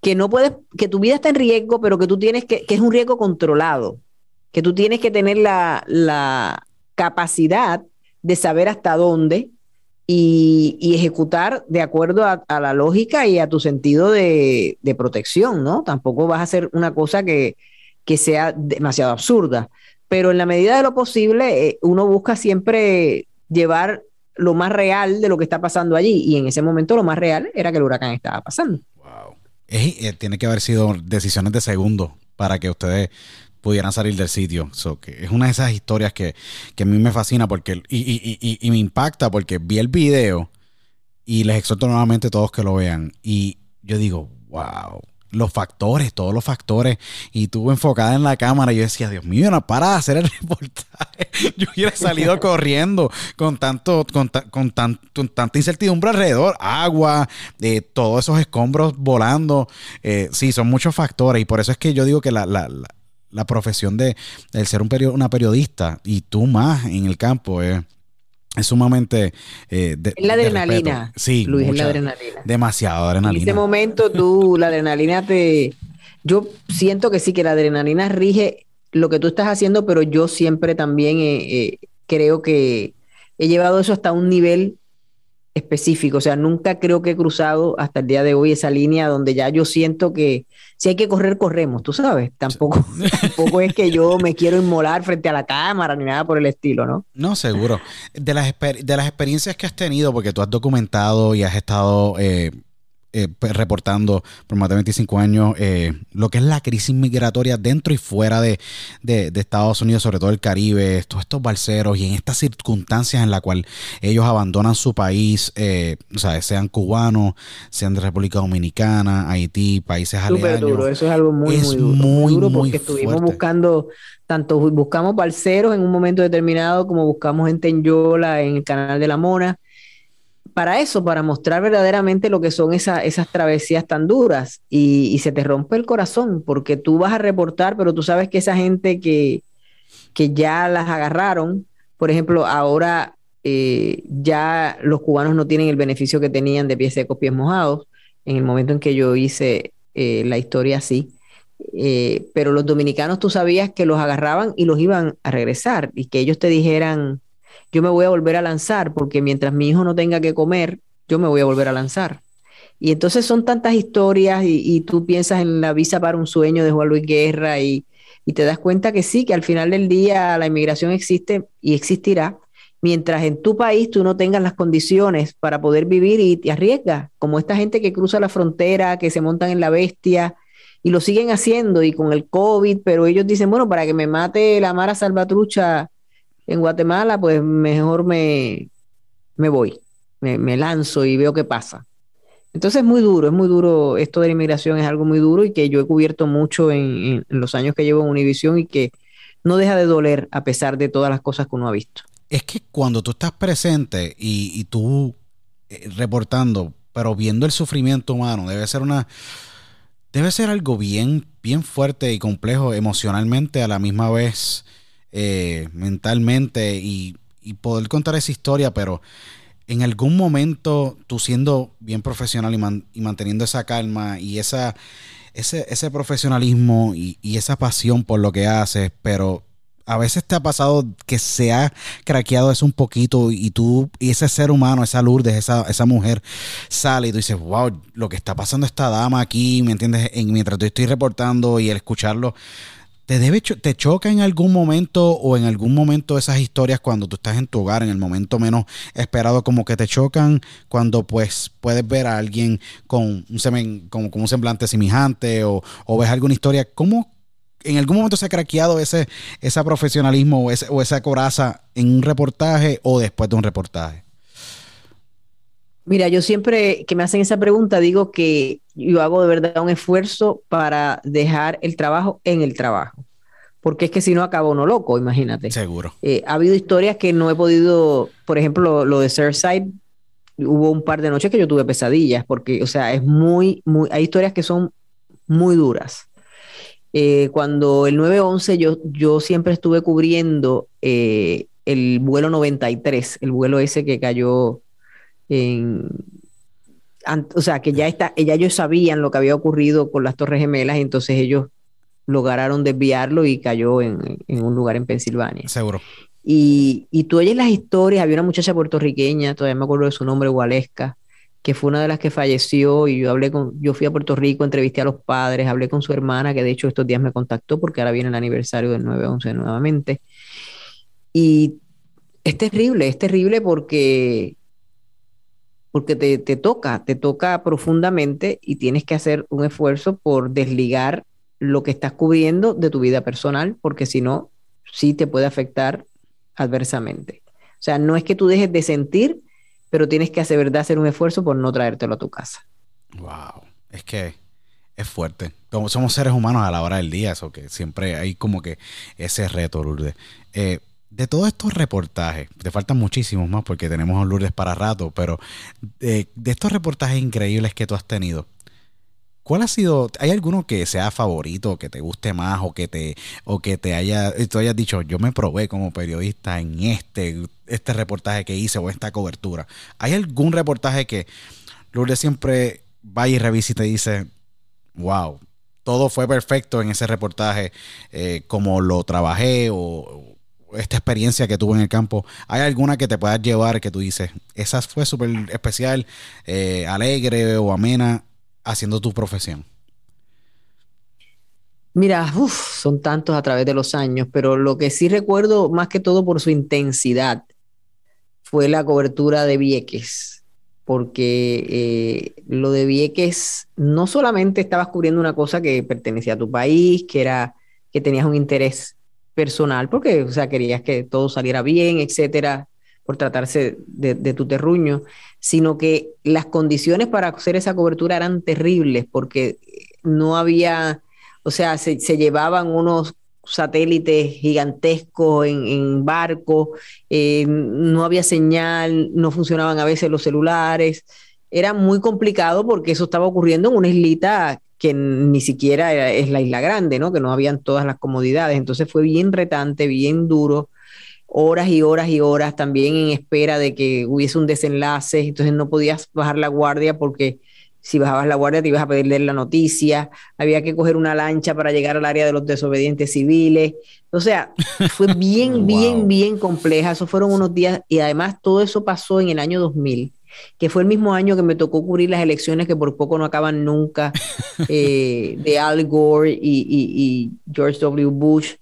que no puedes, que tu vida está en riesgo, pero que tú tienes que, que es un riesgo controlado, que tú tienes que tener la, la capacidad de saber hasta dónde y, y ejecutar de acuerdo a, a la lógica y a tu sentido de, de protección, ¿no? Tampoco vas a hacer una cosa que, que sea demasiado absurda, pero en la medida de lo posible, eh, uno busca siempre llevar lo más real de lo que está pasando allí. Y en ese momento lo más real era que el huracán estaba pasando. Wow. Eh, tiene que haber sido decisiones de segundo para que ustedes pudieran salir del sitio. So, que es una de esas historias que, que a mí me fascina porque y- y- y- y me impacta porque vi el video y les exhorto nuevamente a todos que lo vean. Y yo digo, wow. Los factores, todos los factores, y tú enfocada en la cámara, yo decía, Dios mío, no para de hacer el reportaje. Yo hubiera salido corriendo con tanto, con, ta- con tan- con tanta incertidumbre alrededor, agua, eh, todos esos escombros volando. Eh, sí, son muchos factores, y por eso es que yo digo que la, la, la- la profesión de el ser un perio- una periodista, y tú más en el campo, eh, es sumamente eh, de, Es la adrenalina. Sí, Luis, es la adrenalina. demasiado En adrenalina. ese momento tú, la adrenalina te... Yo siento que sí, que la adrenalina rige lo que tú estás haciendo, pero yo siempre también eh, eh, creo que he llevado eso hasta un nivel específico. O sea, nunca creo que he cruzado hasta el día de hoy esa línea donde ya yo siento que si hay que correr, corremos, tú sabes. Tampoco, tampoco es que yo me quiero inmolar frente a la cámara ni nada por el estilo, ¿no? No, seguro. De las, de las experiencias que has tenido, porque tú has documentado y has estado eh, eh, pues, reportando por más de 25 años eh, lo que es la crisis migratoria dentro y fuera de, de- de Estados Unidos, sobre todo el Caribe, todos estos balseros y en estas circunstancias en las cuales ellos abandonan su país, eh, o sea, sean cubanos, sean de República Dominicana, Haití, países Súper aledaños. duro, eso es algo muy, Es muy duro. muy, duro muy porque estuvimos fuerte. buscando, tanto bu- buscamos balseros en un momento determinado, como buscamos gente en Yola, en el canal de la Mona, para eso, para mostrar verdaderamente lo que son esa- esas travesías tan duras. Y, y se te rompe el corazón, porque tú vas a reportar, pero tú sabes que esa gente que, que ya las agarraron, por ejemplo, ahora eh, ya los cubanos no tienen el beneficio que tenían de pies secos, pies mojados. En el momento en que yo hice eh, la historia así. Eh, pero los dominicanos tú sabías que los agarraban y los iban a regresar y que ellos te dijeran, yo me voy a volver a lanzar porque mientras mi hijo no tenga que comer, yo me voy a volver a lanzar. Y entonces son tantas historias y, tú piensas en la visa para un sueño de Juan Luis Guerra y, te das cuenta que sí, que al final del día la inmigración existe y existirá, mientras en tu país tú no tengas las condiciones para poder vivir y te arriesgas, como esta gente que cruza la frontera, que se montan en la bestia y lo siguen haciendo y con el COVID, pero ellos dicen, bueno, para que me mate la Mara Salvatrucha en Guatemala, pues mejor me, me voy, me lanzo y veo qué pasa. Entonces es muy duro, es muy duro, esto de la inmigración es algo muy duro y que yo he cubierto mucho en, los años que llevo en Univisión y que no deja de doler a pesar de todas las cosas que uno ha visto. Es que cuando tú estás presente y, tú eh, reportando, pero viendo el sufrimiento humano, debe ser una... Debe ser algo bien, bien fuerte y complejo emocionalmente a la misma vez, eh, mentalmente y, poder contar esa historia, pero en algún momento tú siendo bien profesional y, manteniendo esa calma y esa, ese, profesionalismo y, esa pasión por lo que haces, pero a veces te ha pasado que se ha craqueado eso un poquito y tú, y ese ser humano, esa Lourdes, esa, esa mujer sale y tú dices, wow, lo que está pasando esta dama aquí, ¿me entiendes? En, mientras te estoy reportando y el escucharlo, ¿Te, debe ¿Te choca en algún momento o en algún momento esas historias cuando tú estás en tu hogar, en el momento menos esperado, como que te chocan cuando pues puedes ver a alguien con un, semen, como, un semblante semejante o, ves alguna historia? ¿Cómo en algún momento se ha craqueado ese, ese profesionalismo o, ese, o esa coraza en un reportaje o después de un reportaje? Mira, yo siempre que me hacen esa pregunta digo que yo hago de verdad un esfuerzo para dejar el trabajo en el trabajo, porque es que si no acabo no loco, imagínate. Seguro. Eh, ha habido historias que no he podido, por ejemplo, lo, de Surfside, hubo un par de noches que yo tuve pesadillas, porque, o sea, es muy, muy, hay historias que son muy duras. Eh, cuando el 9-11 yo, yo siempre estuve cubriendo eh, el vuelo 93, el vuelo ese que cayó o sea, que ya, está, ya ellos sabían lo que había ocurrido con las Torres Gemelas, y entonces ellos lograron desviarlo y cayó en, un lugar en Pensilvania. Seguro. Y, y, tú oyes las historias, había una muchacha puertorriqueña, todavía me acuerdo de su nombre, Gualesca, que fue una de las que falleció y yo hablé con, yo fui a Puerto Rico, entrevisté a los padres, hablé con su hermana, que de hecho estos días me contactó porque ahora viene el aniversario del 9-11 nuevamente. Y es terrible, es terrible porque porque te, toca, te toca profundamente y tienes que hacer un esfuerzo por desligar lo que estás cubriendo de tu vida personal, porque si no, sí te puede afectar adversamente. O sea, no es que tú dejes de sentir, pero tienes que hacer verdad, hacer un esfuerzo por no traértelo a tu casa. Wow, es que es fuerte. Somos seres humanos a la hora del día, eso que siempre hay como que ese reto, Lourdes. Eh, de todos estos reportajes, te faltan muchísimos más porque tenemos a Lourdes para rato, pero de, estos reportajes increíbles que tú has tenido, ¿cuál ha sido? ¿Hay alguno que sea favorito, que te guste más o que te, o que te haya, tú hayas dicho, yo me probé como periodista en este, este reportaje que hice o esta cobertura? ¿Hay algún reportaje que Lourdes siempre va y revisa y te dice, wow, todo fue perfecto en ese reportaje, eh, como lo trabajé o esta experiencia que tuvo en el campo, ¿hay alguna que te puedas llevar que tú dices, esa fue súper especial, eh, alegre o amena haciendo tu profesión? Mira, son tantos a través de los años, pero lo que sí recuerdo más que todo por su intensidad fue la cobertura de Vieques, porque eh, lo de Vieques no solamente estabas cubriendo una cosa que pertenecía a tu país, que era que tenías un interés personal, porque, o sea, querías que todo saliera bien, etcétera, por tratarse de, tu terruño, sino que las condiciones para hacer esa cobertura eran terribles, porque no había, o sea, se, llevaban unos satélites gigantescos en, en barco, eh, no había señal, no funcionaban a veces los celulares. Era muy complicado porque eso estaba ocurriendo en una islita que ni siquiera es la isla grande, ¿no? Que no habían todas las comodidades. Entonces fue bien retante, bien duro, horas y horas y horas también en espera de que hubiese un desenlace. Entonces no podías bajar la guardia porque si bajabas la guardia te ibas a pedirle la noticia, había que coger una lancha para llegar al área de los desobedientes civiles. O sea, fue bien, bien, bien compleja. Esos fueron unos días y además todo eso pasó en el año 2000 que fue el mismo año que me tocó cubrir las elecciones que por poco no acaban nunca, eh, de Al Gore y, y, George W. Bush.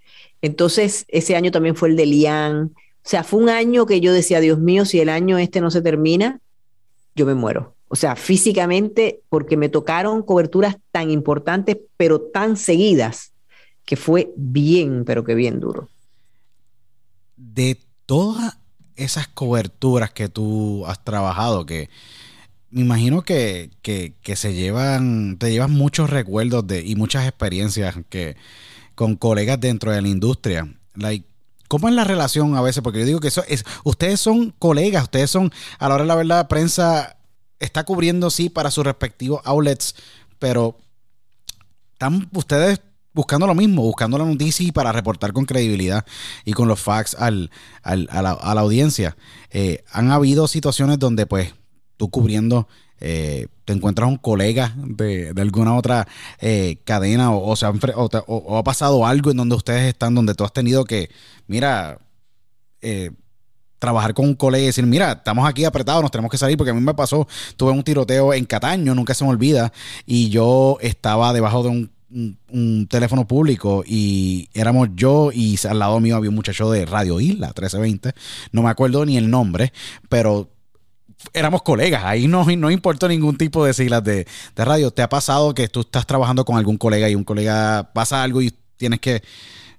Entonces, ese año también fue el de Lian. O sea, fue un año que yo decía, Dios mío, si el año este no se termina, yo me muero. O sea, físicamente, porque me tocaron coberturas tan importantes, pero tan seguidas, que fue bien, pero que bien duro. De todas esas coberturas que tú has trabajado, que me imagino que, se llevan, te llevan muchos recuerdos de, y muchas experiencias que, con colegas dentro de la industria. Like, ¿Cómo es la relación a veces? Porque yo digo que eso es, ustedes son colegas, ustedes son, a la hora de la verdad, prensa está cubriendo, sí, para sus respectivos outlets, pero están ustedes buscando lo mismo, buscando la noticia y para reportar con credibilidad y con los facts al, a, la, audiencia. Eh, han habido situaciones donde, pues, tú cubriendo, eh, te encuentras un colega de, alguna otra eh, cadena o, o, o, ha pasado algo en donde ustedes están, donde tú has tenido que, mira, trabajar con un colega y decir, mira, estamos aquí apretados, nos tenemos que salir, porque a mí me pasó, tuve un tiroteo en Cataño, nunca se me olvida, y yo estaba debajo de un, teléfono público y éramos yo y al lado mío había un muchacho de Radio Isla 1320, no me acuerdo ni el nombre, pero éramos colegas, ahí no, no importó ningún tipo de siglas de, de radio. ¿Te ha pasado que tú estás trabajando con algún colega y un colega pasa algo y tienes que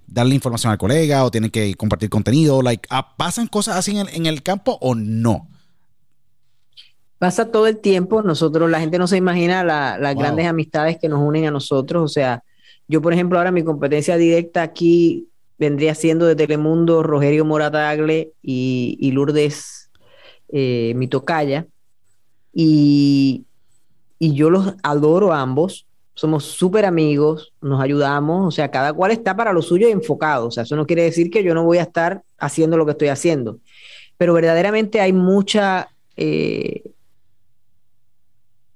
darle información al colega o tienen que compartir contenido? Like, ¿Pasan cosas así en, el campo o no? Pasa todo el tiempo. Nosotros, la gente no se imagina las grandes amistades que nos unen a nosotros. O sea, yo, por ejemplo, ahora mi competencia directa aquí vendría siendo de Telemundo Rogerio Moratagle y, y Lourdes eh, Mitocaya. Y, y yo los adoro a ambos somos súper amigos, nos ayudamos, o sea, cada cual está para lo suyo y enfocado, o sea, eso no quiere decir que yo no voy a estar haciendo lo que estoy haciendo, pero verdaderamente hay mucha eh,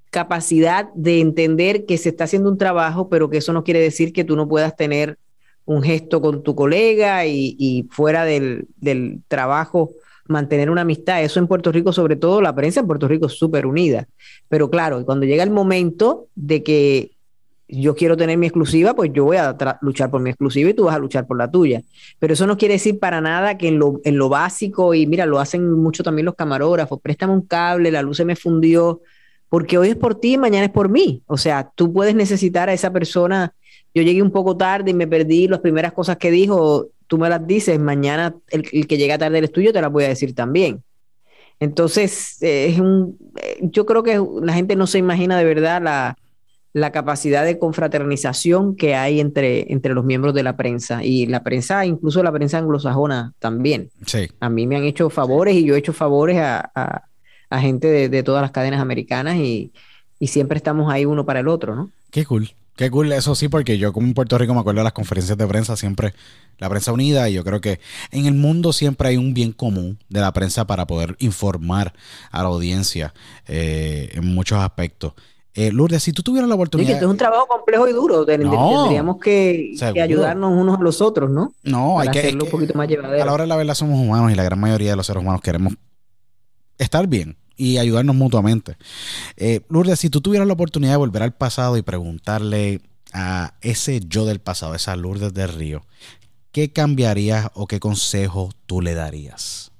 capacidad de entender que se está haciendo un trabajo, pero que eso no quiere decir que tú no puedas tener un gesto con tu colega y, fuera del, del trabajo mantener una amistad. Eso en Puerto Rico, sobre todo la prensa en Puerto Rico es súper unida. Pero claro, cuando llega el momento de que yo quiero tener mi exclusiva, pues yo voy a luchar por mi exclusiva y tú vas a luchar por la tuya. Pero eso no quiere decir para nada que en lo, en lo básico, y mira, lo hacen mucho también los camarógrafos, préstame un cable, la luz se me fundió, porque hoy es por ti y mañana es por mí. O sea, tú puedes necesitar a esa persona. Yo llegué un poco tarde y me perdí las primeras cosas que dijo, tú me las dices, mañana el, que llega tarde del estudio te las voy a decir también. Entonces, eh, es un, eh, yo creo que la gente no se imagina de verdad la, la capacidad de confraternización que hay entre, entre los miembros de la prensa y la prensa, incluso la prensa anglosajona también. Sí. A mí me han hecho favores y yo he hecho favores a, gente de, todas las cadenas americanas y, siempre estamos ahí uno para el otro, ¿no? Qué cool. Qué cool, eso sí, porque yo como en Puerto Rico me acuerdo de las conferencias de prensa, siempre la prensa unida y yo creo que en el mundo siempre hay un bien común de la prensa para poder informar a la audiencia eh, en muchos aspectos. Eh, Lourdes, si tú tuvieras la oportunidad. es un trabajo complejo y duro. Tendríamos que, ayudarnos unos a los otros, ¿no? No, hay que. Hacerlo un poquito más llevadero. A la hora de la verdad somos humanos y la gran mayoría de los seres humanos queremos estar bien y ayudarnos mutuamente. Eh, Lourdes, si tú tuvieras la oportunidad de volver al pasado y preguntarle a ese yo del pasado, esa Lourdes del Río, ¿qué cambiarías o qué consejo tú le darías?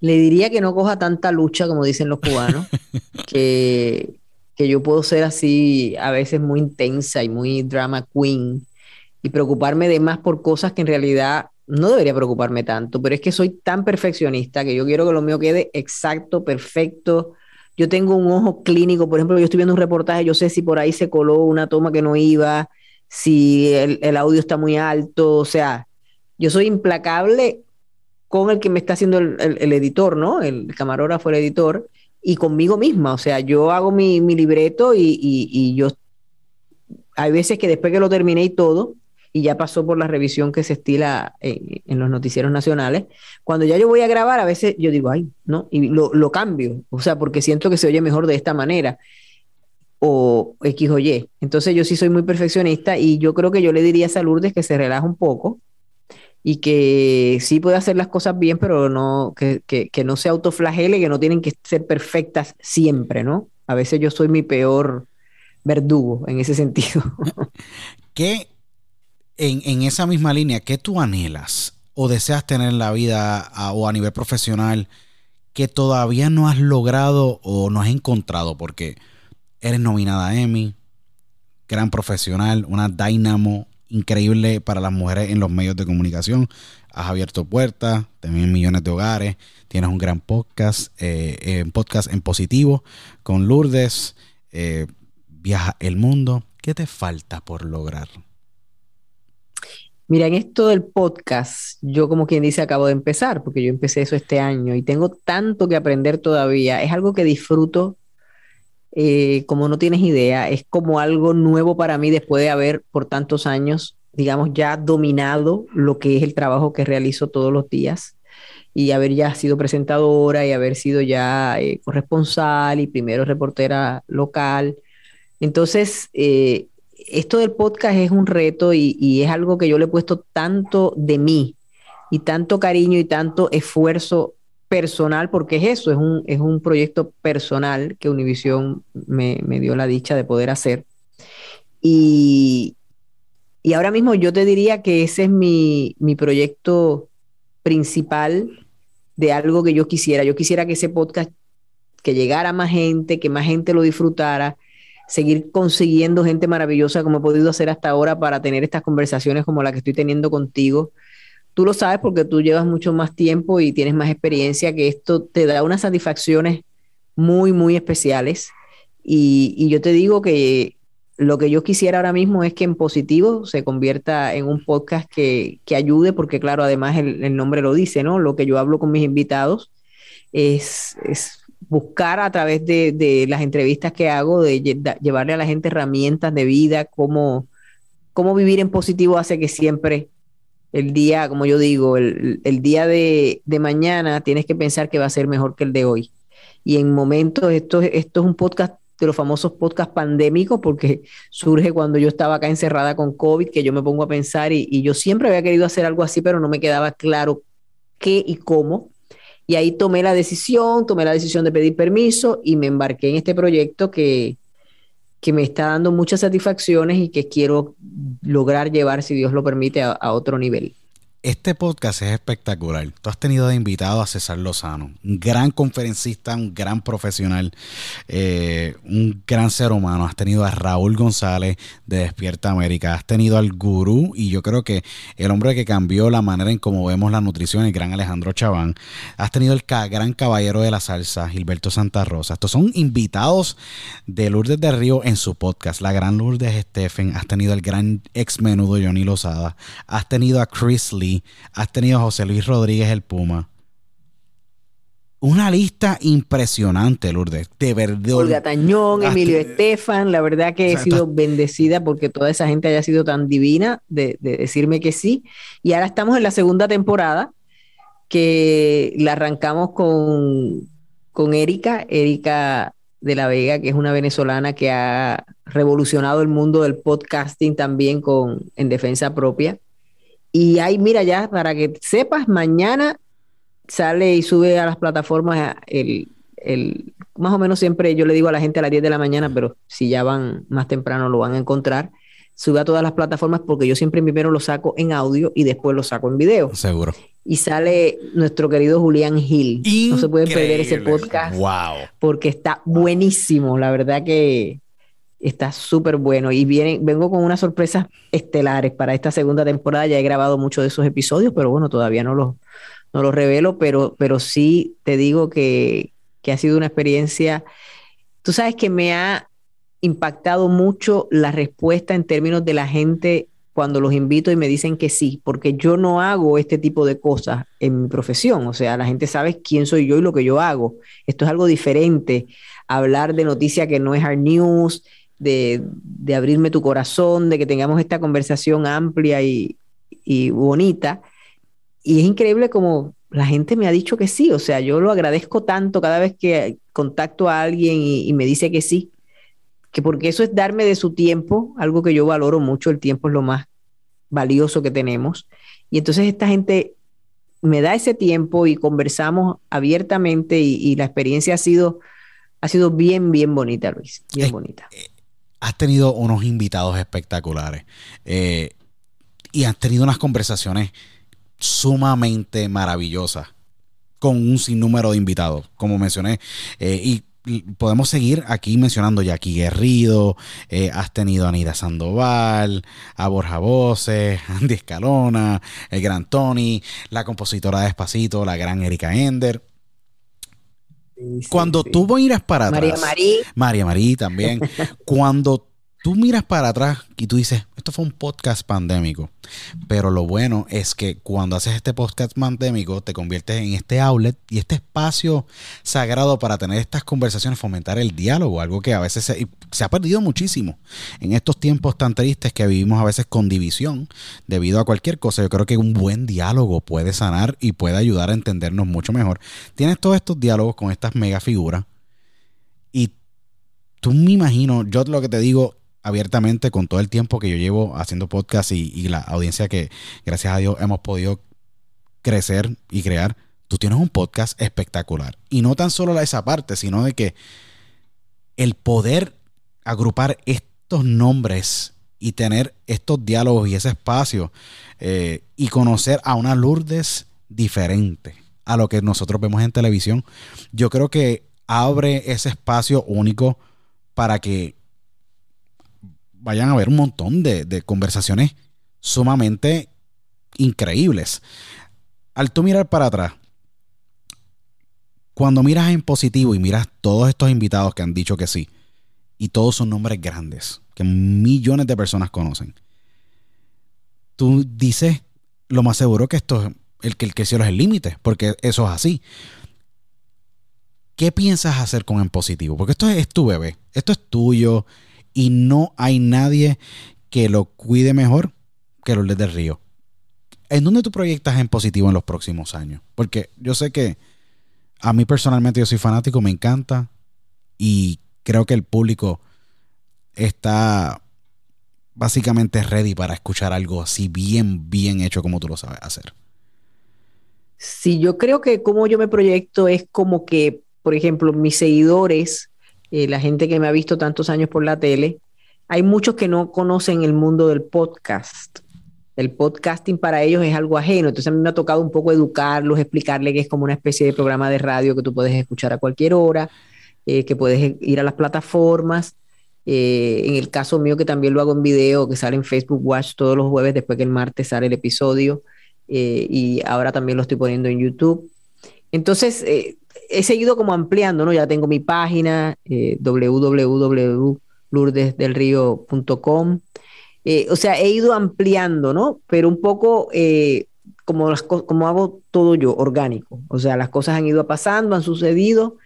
Le diría que no coja tanta lucha, como dicen los cubanos, que, que yo puedo ser así a veces muy intensa y muy drama queen y preocuparme de más por cosas que en realidad no debería preocuparme tanto, pero es que soy tan perfeccionista que yo quiero que lo mío quede exacto, perfecto. Yo tengo un ojo clínico, por ejemplo, yo estoy viendo un reportaje, yo sé si por ahí se coló una toma que no iba, si el, audio está muy alto, o sea, yo soy implacable con el que me está haciendo el, editor, ¿no? El camarógrafo, el editor, y conmigo misma. O sea, yo hago mi, libreto y, yo... Hay veces que después que lo terminé y todo, y ya pasó por la revisión que se estila en, los noticieros nacionales. Cuando ya yo voy a grabar, a veces yo digo, ay, no, y lo, lo cambio, o sea, porque siento que se oye mejor de esta manera o X o Y. Entonces yo sí soy muy perfeccionista y yo creo que yo le diría a Lourdes que se relaja un poco y que sí puede hacer las cosas bien, pero no, que, que, no se autoflagele, que no tienen que ser perfectas siempre, ¿no? A veces yo soy mi peor verdugo en ese sentido. ¿Qué, en, en esa misma línea, qué tú anhelas o deseas tener en la vida o a nivel profesional que todavía no has logrado o no has encontrado? Porque eres nominada a Emmy, gran profesional, una dynamo increíble para las mujeres en los medios de comunicación. Has abierto puertas, también millones de hogares. Tienes un gran podcast, eh, podcast en positivo con Lourdes. Eh, viaja el mundo. ¿Qué te falta por lograr? Mira, en esto del podcast, yo como quien dice acabo de empezar, porque yo empecé eso este año y tengo tanto que aprender todavía. Es algo que disfruto eh, como no tienes idea, es como algo nuevo para mí después de haber por tantos años, digamos, ya dominado lo que es el trabajo que realizo todos los días y haber ya sido presentadora y haber sido ya eh, corresponsal y primero reportera local. Entonces, eh, esto del podcast es un reto y, y es algo que yo le he puesto tanto de mí y tanto cariño y tanto esfuerzo personal, porque es eso, es un, es un proyecto personal que Univision me, dio la dicha de poder hacer. Y, ahora mismo yo te diría que ese es mi, mi proyecto principal de algo que yo quisiera. Yo quisiera que ese podcast, que llegara a más gente, que más gente lo disfrutara, seguir consiguiendo gente maravillosa como he podido hacer hasta ahora para tener estas conversaciones como la que estoy teniendo contigo tú lo sabes porque tú llevas mucho más tiempo y tienes más experiencia, que esto te da unas satisfacciones muy, muy especiales. Y, yo te digo que lo que yo quisiera ahora mismo es que en positivo se convierta en un podcast que, ayude, porque claro, además el, nombre lo dice, ¿no? Lo que yo hablo con mis invitados es, buscar a través de, las entrevistas que hago, de llevarle a la gente herramientas de vida, cómo, cómo vivir en positivo hace que siempre el día, como yo digo, el, día de, mañana tienes que pensar que va a ser mejor que el de hoy. Y en momentos, esto, esto es un podcast de los famosos podcast pandémicos, porque surge cuando yo estaba acá encerrada con COVID, que yo me pongo a pensar y, y yo siempre había querido hacer algo así, pero no me quedaba claro qué y cómo. Y ahí tomé la decisión, tomé la decisión de pedir permiso y me embarqué en este proyecto que, que me está dando muchas satisfacciones y que quiero lograr llevar, si Dios lo permite, a, otro nivel. Este podcast es espectacular. Tú has tenido de invitado a César Lozano, un gran conferencista, un gran profesional, eh, un gran ser humano. Has tenido a Raúl González de Despierta América, has tenido al gurú y yo creo que el hombre que cambió la manera en cómo vemos la nutrición, el gran Alejandro Chaván. Has tenido el gran caballero de la salsa, Gilberto Santa Rosa. Estos son invitados de Lourdes de Río en su podcast, la gran Lourdes Stephen. Has tenido al gran ex menudo Johnny Lozada. Has tenido a Chris Lee has tenido a José Luis Rodríguez el Puma. Una lista impresionante, Lourdes. De verdad. Olga Tañón, Emilio Estefan. La verdad que he sido bendecida porque toda esa gente haya sido tan divina de, decirme que sí. Y ahora estamos en la segunda temporada que la arrancamos con, con Erika, Erika de la Vega, que es una venezolana que ha revolucionado el mundo del podcasting también con, en defensa propia. Y ahí, mira, ya para que sepas, mañana sale y sube a las plataformas el, el, más o menos siempre yo le digo a la gente a las 10 de la mañana, pero si ya van más temprano lo van a encontrar. Sube a todas las plataformas porque yo siempre primero lo saco en audio y después lo saco en video. Seguro. Y sale nuestro querido Julián Gil. No se pueden perder ese podcast. Wow. Porque está buenísimo. La verdad que Está súper bueno y viene, vengo con unas sorpresas estelares para esta segunda temporada. Ya he grabado muchos de esos episodios, pero bueno, todavía no los, no revelo, pero, pero sí te digo que, que ha sido una experiencia. Tú sabes que me ha impactado mucho la respuesta en términos de la gente cuando los invito y me dicen que sí, porque yo no hago este tipo de cosas en mi profesión. O sea, la gente sabe quién soy yo y lo que yo hago. Esto es algo diferente. Hablar de noticias que no es hard news, de, de, abrirme tu corazón, de que tengamos esta conversación amplia y, y bonita. Y es increíble como la gente me ha dicho que sí, o sea, yo lo agradezco tanto cada vez que contacto a alguien y, me dice que sí, que porque eso es darme de su tiempo, algo que yo valoro mucho, el tiempo es lo más valioso que tenemos. Y entonces esta gente me da ese tiempo y conversamos abiertamente y, la experiencia ha sido, ha sido bien, bien bonita, Luis, bien bonita. Has tenido unos invitados espectaculares eh, y has tenido unas conversaciones sumamente maravillosas con un sinnúmero de invitados, como mencioné. Eh, y podemos seguir aquí mencionando Jackie Guerrido, eh, has tenido a Anida Sandoval, a Borja Voces, Andy Escalona, el gran Tony, la compositora de Despacito, la gran Erika Ender. Cuando tú miras para atrás. María Marí. María Marí también. cuando tú miras para atrás y tú dices, esto fue un podcast pandémico. Pero lo bueno es que cuando haces este podcast pandémico, te conviertes en este outlet y este espacio sagrado para tener estas conversaciones, fomentar el diálogo, algo que a veces se, ha perdido muchísimo en estos tiempos tan tristes que vivimos a veces con división debido a cualquier cosa. Yo creo que un buen diálogo puede sanar y puede ayudar a entendernos mucho mejor. Tienes todos estos diálogos con estas mega figuras y tú me imagino, yo lo que te digo, abiertamente con todo el tiempo que yo llevo haciendo podcast y, la audiencia que gracias a Dios hemos podido crecer y crear. Tú tienes un podcast espectacular. Y no tan solo esa parte, sino de que el poder agrupar estos nombres y tener estos diálogos y ese espacio eh, y conocer a una Lourdes diferente a lo que nosotros vemos en televisión, yo creo que abre ese espacio único para que vayan a haber un montón de, conversaciones sumamente increíbles. Al tú mirar para atrás, cuando miras en positivo y miras todos estos invitados que han dicho que sí, y todos son nombres grandes, que millones de personas conocen, tú dices lo más seguro que esto el que el cielo es el límite, porque eso es así. ¿Qué piensas hacer con en positivo? Porque esto es tu bebé, esto es tuyo, y no hay nadie que lo cuide mejor que los del Río. ¿En dónde tú proyectas en positivo en los próximos años? Porque yo sé que a mí personalmente yo soy fanático, me encanta y creo que el público está básicamente ready para escuchar algo así bien, bien hecho como tú lo sabes hacer. Sí, yo creo que como yo me proyecto es como que, por ejemplo, mis seguidores eh, la gente que me ha visto tantos años por la tele, hay muchos que no conocen el mundo del podcast. El podcasting para ellos es algo ajeno, entonces a mí me ha tocado un poco educarlos, explicarles que es como una especie de programa de radio que tú puedes escuchar a cualquier hora, eh, que puedes ir a las plataformas. Eh, en el caso mío, que también lo hago en video, que sale en Facebook Watch todos los jueves después que el martes sale el episodio, y ahora también lo estoy poniendo en YouTube. Entonces, he seguido como ampliando, ¿no? Ya tengo mi página, eh. Eh, o sea, he ido ampliando, ¿no? Pero un poco eh, como, como hago todo yo, orgánico. O sea, las cosas han ido pasando, han sucedido.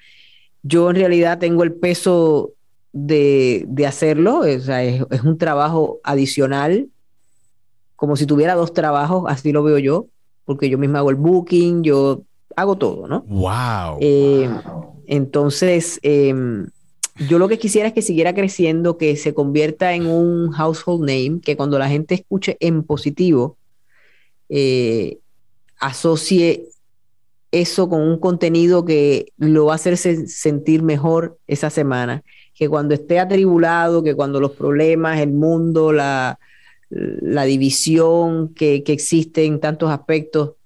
Yo en realidad tengo el peso de, hacerlo, o sea, es, es un trabajo adicional, como si tuviera dos trabajos, así lo veo yo, porque yo misma hago el booking, yo hago todo, ¿no? Wow. Eh, entonces, em, yo lo que quisiera es que siguiera creciendo, que se convierta en un household name, que cuando la gente escuche en positivo, eh, asocie eso con un contenido que lo va a hacer sentir mejor esa semana, que cuando esté atribulado, que cuando los problemas, el mundo, la, la división que, que existe en tantos aspectos,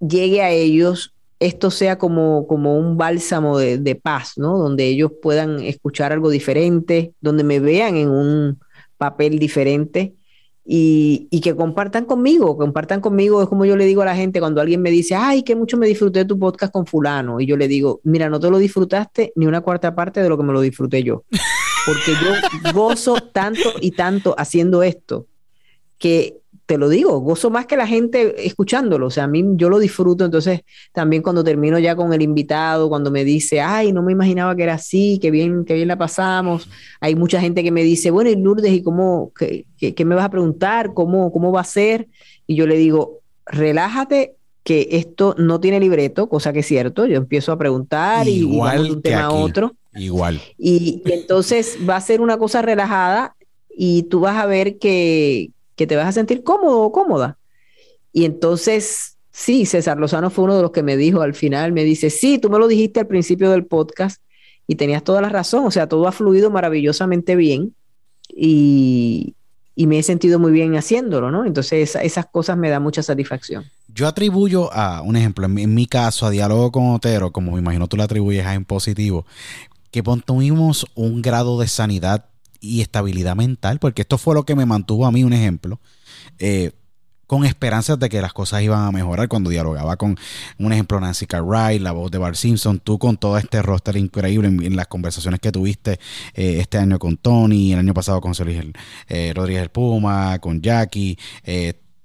llegue a ellos, esto sea como, como un bálsamo de, paz, ¿no? Donde ellos puedan escuchar algo diferente, donde me vean en un papel diferente y, que compartan conmigo, compartan conmigo, es como yo le digo a la gente cuando alguien me dice, ay, que mucho me disfruté de tu podcast con fulano, y yo le digo, mira, no te lo disfrutaste ni una cuarta parte de lo que me lo disfruté yo, porque yo gozo tanto y tanto haciendo esto, que te lo digo, gozo más que la gente escuchándolo, o sea, a mí yo lo disfruto, entonces también cuando termino ya con el invitado, cuando me dice, ay, no me imaginaba que era así, que bien, que bien la pasamos, hay mucha gente que me dice, bueno, y Lourdes, ¿y cómo, qué, qué, me vas a preguntar? ¿Cómo, ¿Cómo va a ser? Y yo le digo, relájate, que esto no tiene libreto, cosa que es cierto, yo empiezo a preguntar y, vamos de un tema a otro. Igual. Y, y entonces va a ser una cosa relajada y tú vas a ver que, que te vas a sentir cómodo o cómoda. Y entonces, sí, César Lozano fue uno de los que me dijo al final, me dice, sí, tú me lo dijiste al principio del podcast y tenías toda la razón, o sea, todo ha fluido maravillosamente bien y, y me he sentido muy bien haciéndolo, ¿no? Entonces esas cosas me dan mucha satisfacción. Yo atribuyo a, un ejemplo, en mi, caso, a diálogo con Otero, como me imagino tú lo atribuyes a en positivo, que tuvimos un grado de sanidad y estabilidad mental, porque esto fue lo que me mantuvo a mí un ejemplo, eh, con esperanzas de que las cosas iban a mejorar cuando dialogaba con, un ejemplo, Nancy Cartwright, la voz de Bart Simpson, tú con todo este roster increíble en, las conversaciones que tuviste eh, este año con Tony, el año pasado con Solís eh, Rodríguez Puma, con Jackie,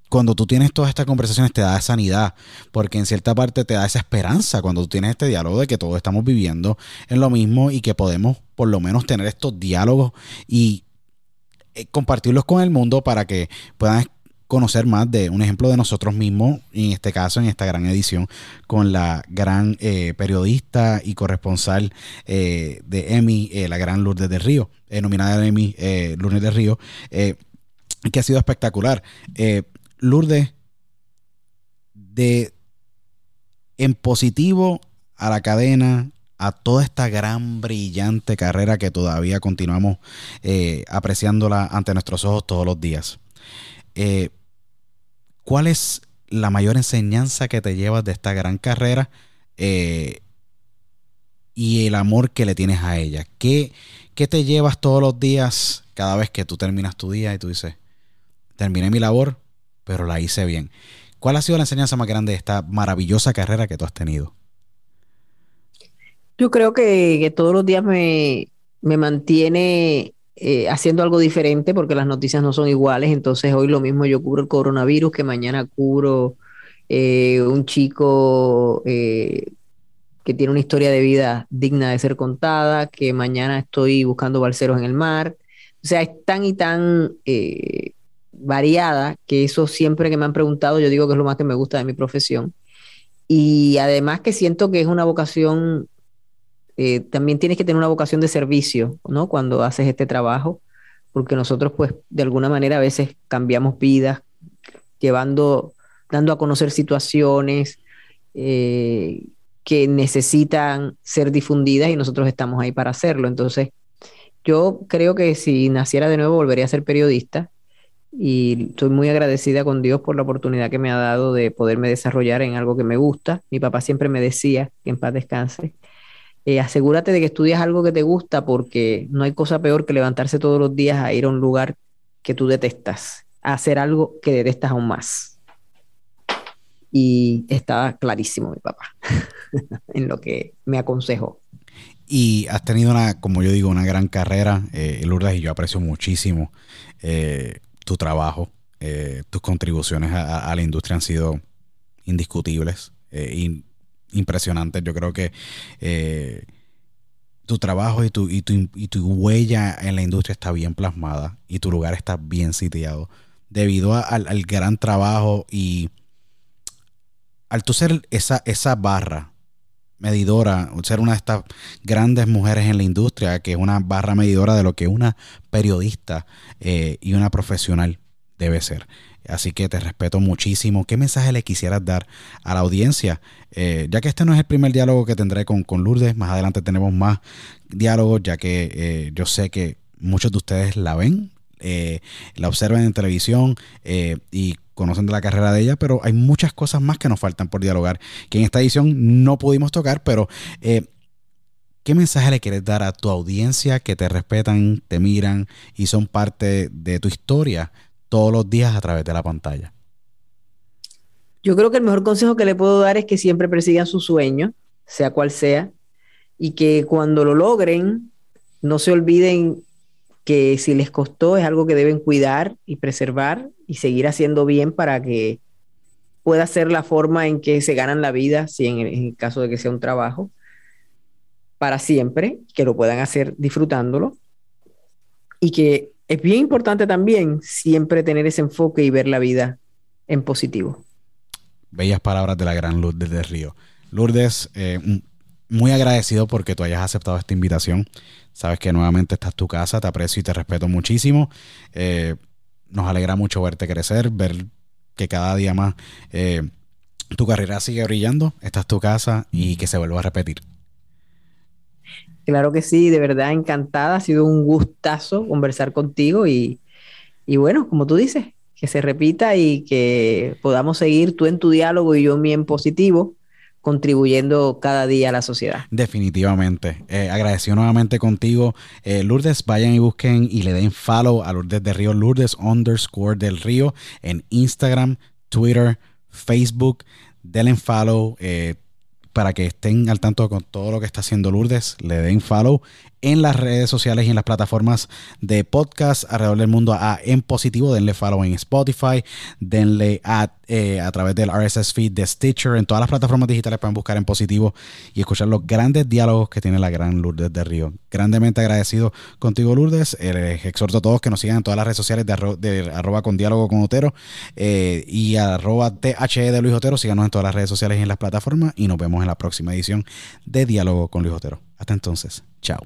cuando tú tienes todas estas conversaciones te da sanidad, porque en cierta parte te da esa esperanza cuando tú tienes este diálogo de que todos estamos viviendo en lo mismo y que podemos por lo menos tener estos diálogos y eh, compartirlos con el mundo para que puedan conocer más de un ejemplo de nosotros mismos, en este caso, en esta gran edición, con la gran eh, periodista y corresponsal eh, de Emmy, la gran Lourdes del Río, nominada de Emmy Lourdes del Río, que ha sido espectacular. Lourdes, de en positivo a la cadena, a toda esta gran, brillante carrera que todavía continuamos eh, apreciándola ante nuestros ojos todos los días. Eh, ¿Cuál es la mayor enseñanza que te llevas de esta gran carrera eh, y el amor que le tienes a ella? ¿Qué, ¿Qué te llevas todos los días cada vez que tú terminas tu día y tú dices, terminé mi labor, pero la hice bien. ¿Cuál ha sido la enseñanza más grande de esta maravillosa carrera que tú has tenido? Yo creo que, todos los días me, mantiene eh, haciendo algo diferente porque las noticias no son iguales. Entonces hoy lo mismo yo cubro el coronavirus que mañana cubro eh, un chico eh, que tiene una historia de vida digna de ser contada, que mañana estoy buscando balseros en el mar. O sea, es tan y tan variada, que eso siempre que me han preguntado, yo digo que es lo más que me gusta de mi profesión. Y además que siento que es una vocación, eh, también tienes que tener una vocación de servicio, ¿no? Cuando haces este trabajo, porque nosotros pues de alguna manera a veces cambiamos vidas, llevando, dando a conocer situaciones eh, que necesitan ser difundidas y nosotros estamos ahí para hacerlo. Entonces, yo creo que si naciera de nuevo volvería a ser periodista y estoy muy agradecida con Dios por la oportunidad que me ha dado de poderme desarrollar en algo que me gusta. Mi papá siempre me decía, que en paz descanse, eh, asegúrate de que estudias algo que te gusta porque no hay cosa peor que levantarse todos los días a ir a un lugar que tú detestas, a hacer algo que detestas aún más. Y estaba clarísimo mi papá en lo que me aconsejó. Y has tenido una, como yo digo, una gran carrera, eh, Lourdes, y yo aprecio muchísimo eh, tu trabajo, eh, tus contribuciones a, la industria han sido indiscutibles, eh, impresionantes. Yo creo que eh, tu trabajo y tu, y, tu, huella en la industria está bien plasmada y tu lugar está bien sitiado debido al, gran trabajo y al tú ser esa, esa barra medidora, ser una de estas grandes mujeres en la industria, que es una barra medidora de lo que una periodista eh, y una profesional debe ser. Así que te respeto muchísimo. ¿Qué mensaje le quisieras dar a la audiencia? Eh, ya que este no es el primer diálogo que tendré con, con Lourdes, más adelante tenemos más diálogos, ya que eh, yo sé que muchos de ustedes la ven, la observan en televisión y conocen de la carrera de ella, pero hay muchas cosas más que nos faltan por dialogar, que en esta edición no pudimos tocar, pero eh, ¿qué mensaje le quieres dar a tu audiencia que te respetan, te miran y son parte de tu historia todos los días a través de la pantalla? Yo creo que el mejor consejo que le puedo dar es que siempre persigan su sueño, sea cual sea, y que cuando lo logren, no se olviden que si les costó es algo que deben cuidar y preservar y seguir haciendo bien para que pueda ser la forma en que se ganan la vida, si en el, caso de que sea un trabajo, para siempre, que lo puedan hacer disfrutándolo y que es bien importante también siempre tener ese enfoque y ver la vida en positivo. Bellas palabras de la gran Lourdes del Río. Lourdes, eh, muy agradecido porque tú hayas aceptado esta invitación. Sabes que nuevamente esta es tu casa, te aprecio y te respeto muchísimo. Eh, nos alegra mucho verte crecer, ver que cada día más eh, tu carrera sigue brillando. Esta es tu casa y que se vuelva a repetir. Claro que sí, de verdad encantada. Ha sido un gustazo conversar contigo y, y bueno, como tú dices, que se repita y que podamos seguir tú en tu diálogo y yo en mi en positivo contribuyendo cada día a la sociedad. Definitivamente. Eh, agradecido nuevamente contigo. Eh, Lourdes, vayan y busquen y le den follow a Lourdes del Río, Lourdes underscore del Río en Instagram, Twitter, Facebook. Denle follow. Eh, para que estén al tanto con todo lo que está haciendo Lourdes, le den follow en las redes sociales y en las plataformas de podcast alrededor del mundo a En Positivo. Denle follow en Spotify, denle a, eh, a través del RSS feed de Stitcher. En todas las plataformas digitales pueden buscar En Positivo y escuchar los grandes diálogos que tiene la gran Lourdes de Río. Grandemente agradecido contigo, Lourdes. Eh, exhorto a todos que nos sigan en todas las redes sociales de, arroba con diálogo con Otero eh, y arroba THE de Luis Otero. Síganos en todas las redes sociales y en las plataformas y nos vemos en la próxima edición de Diálogo con Luis Otero. Hasta entonces, chao.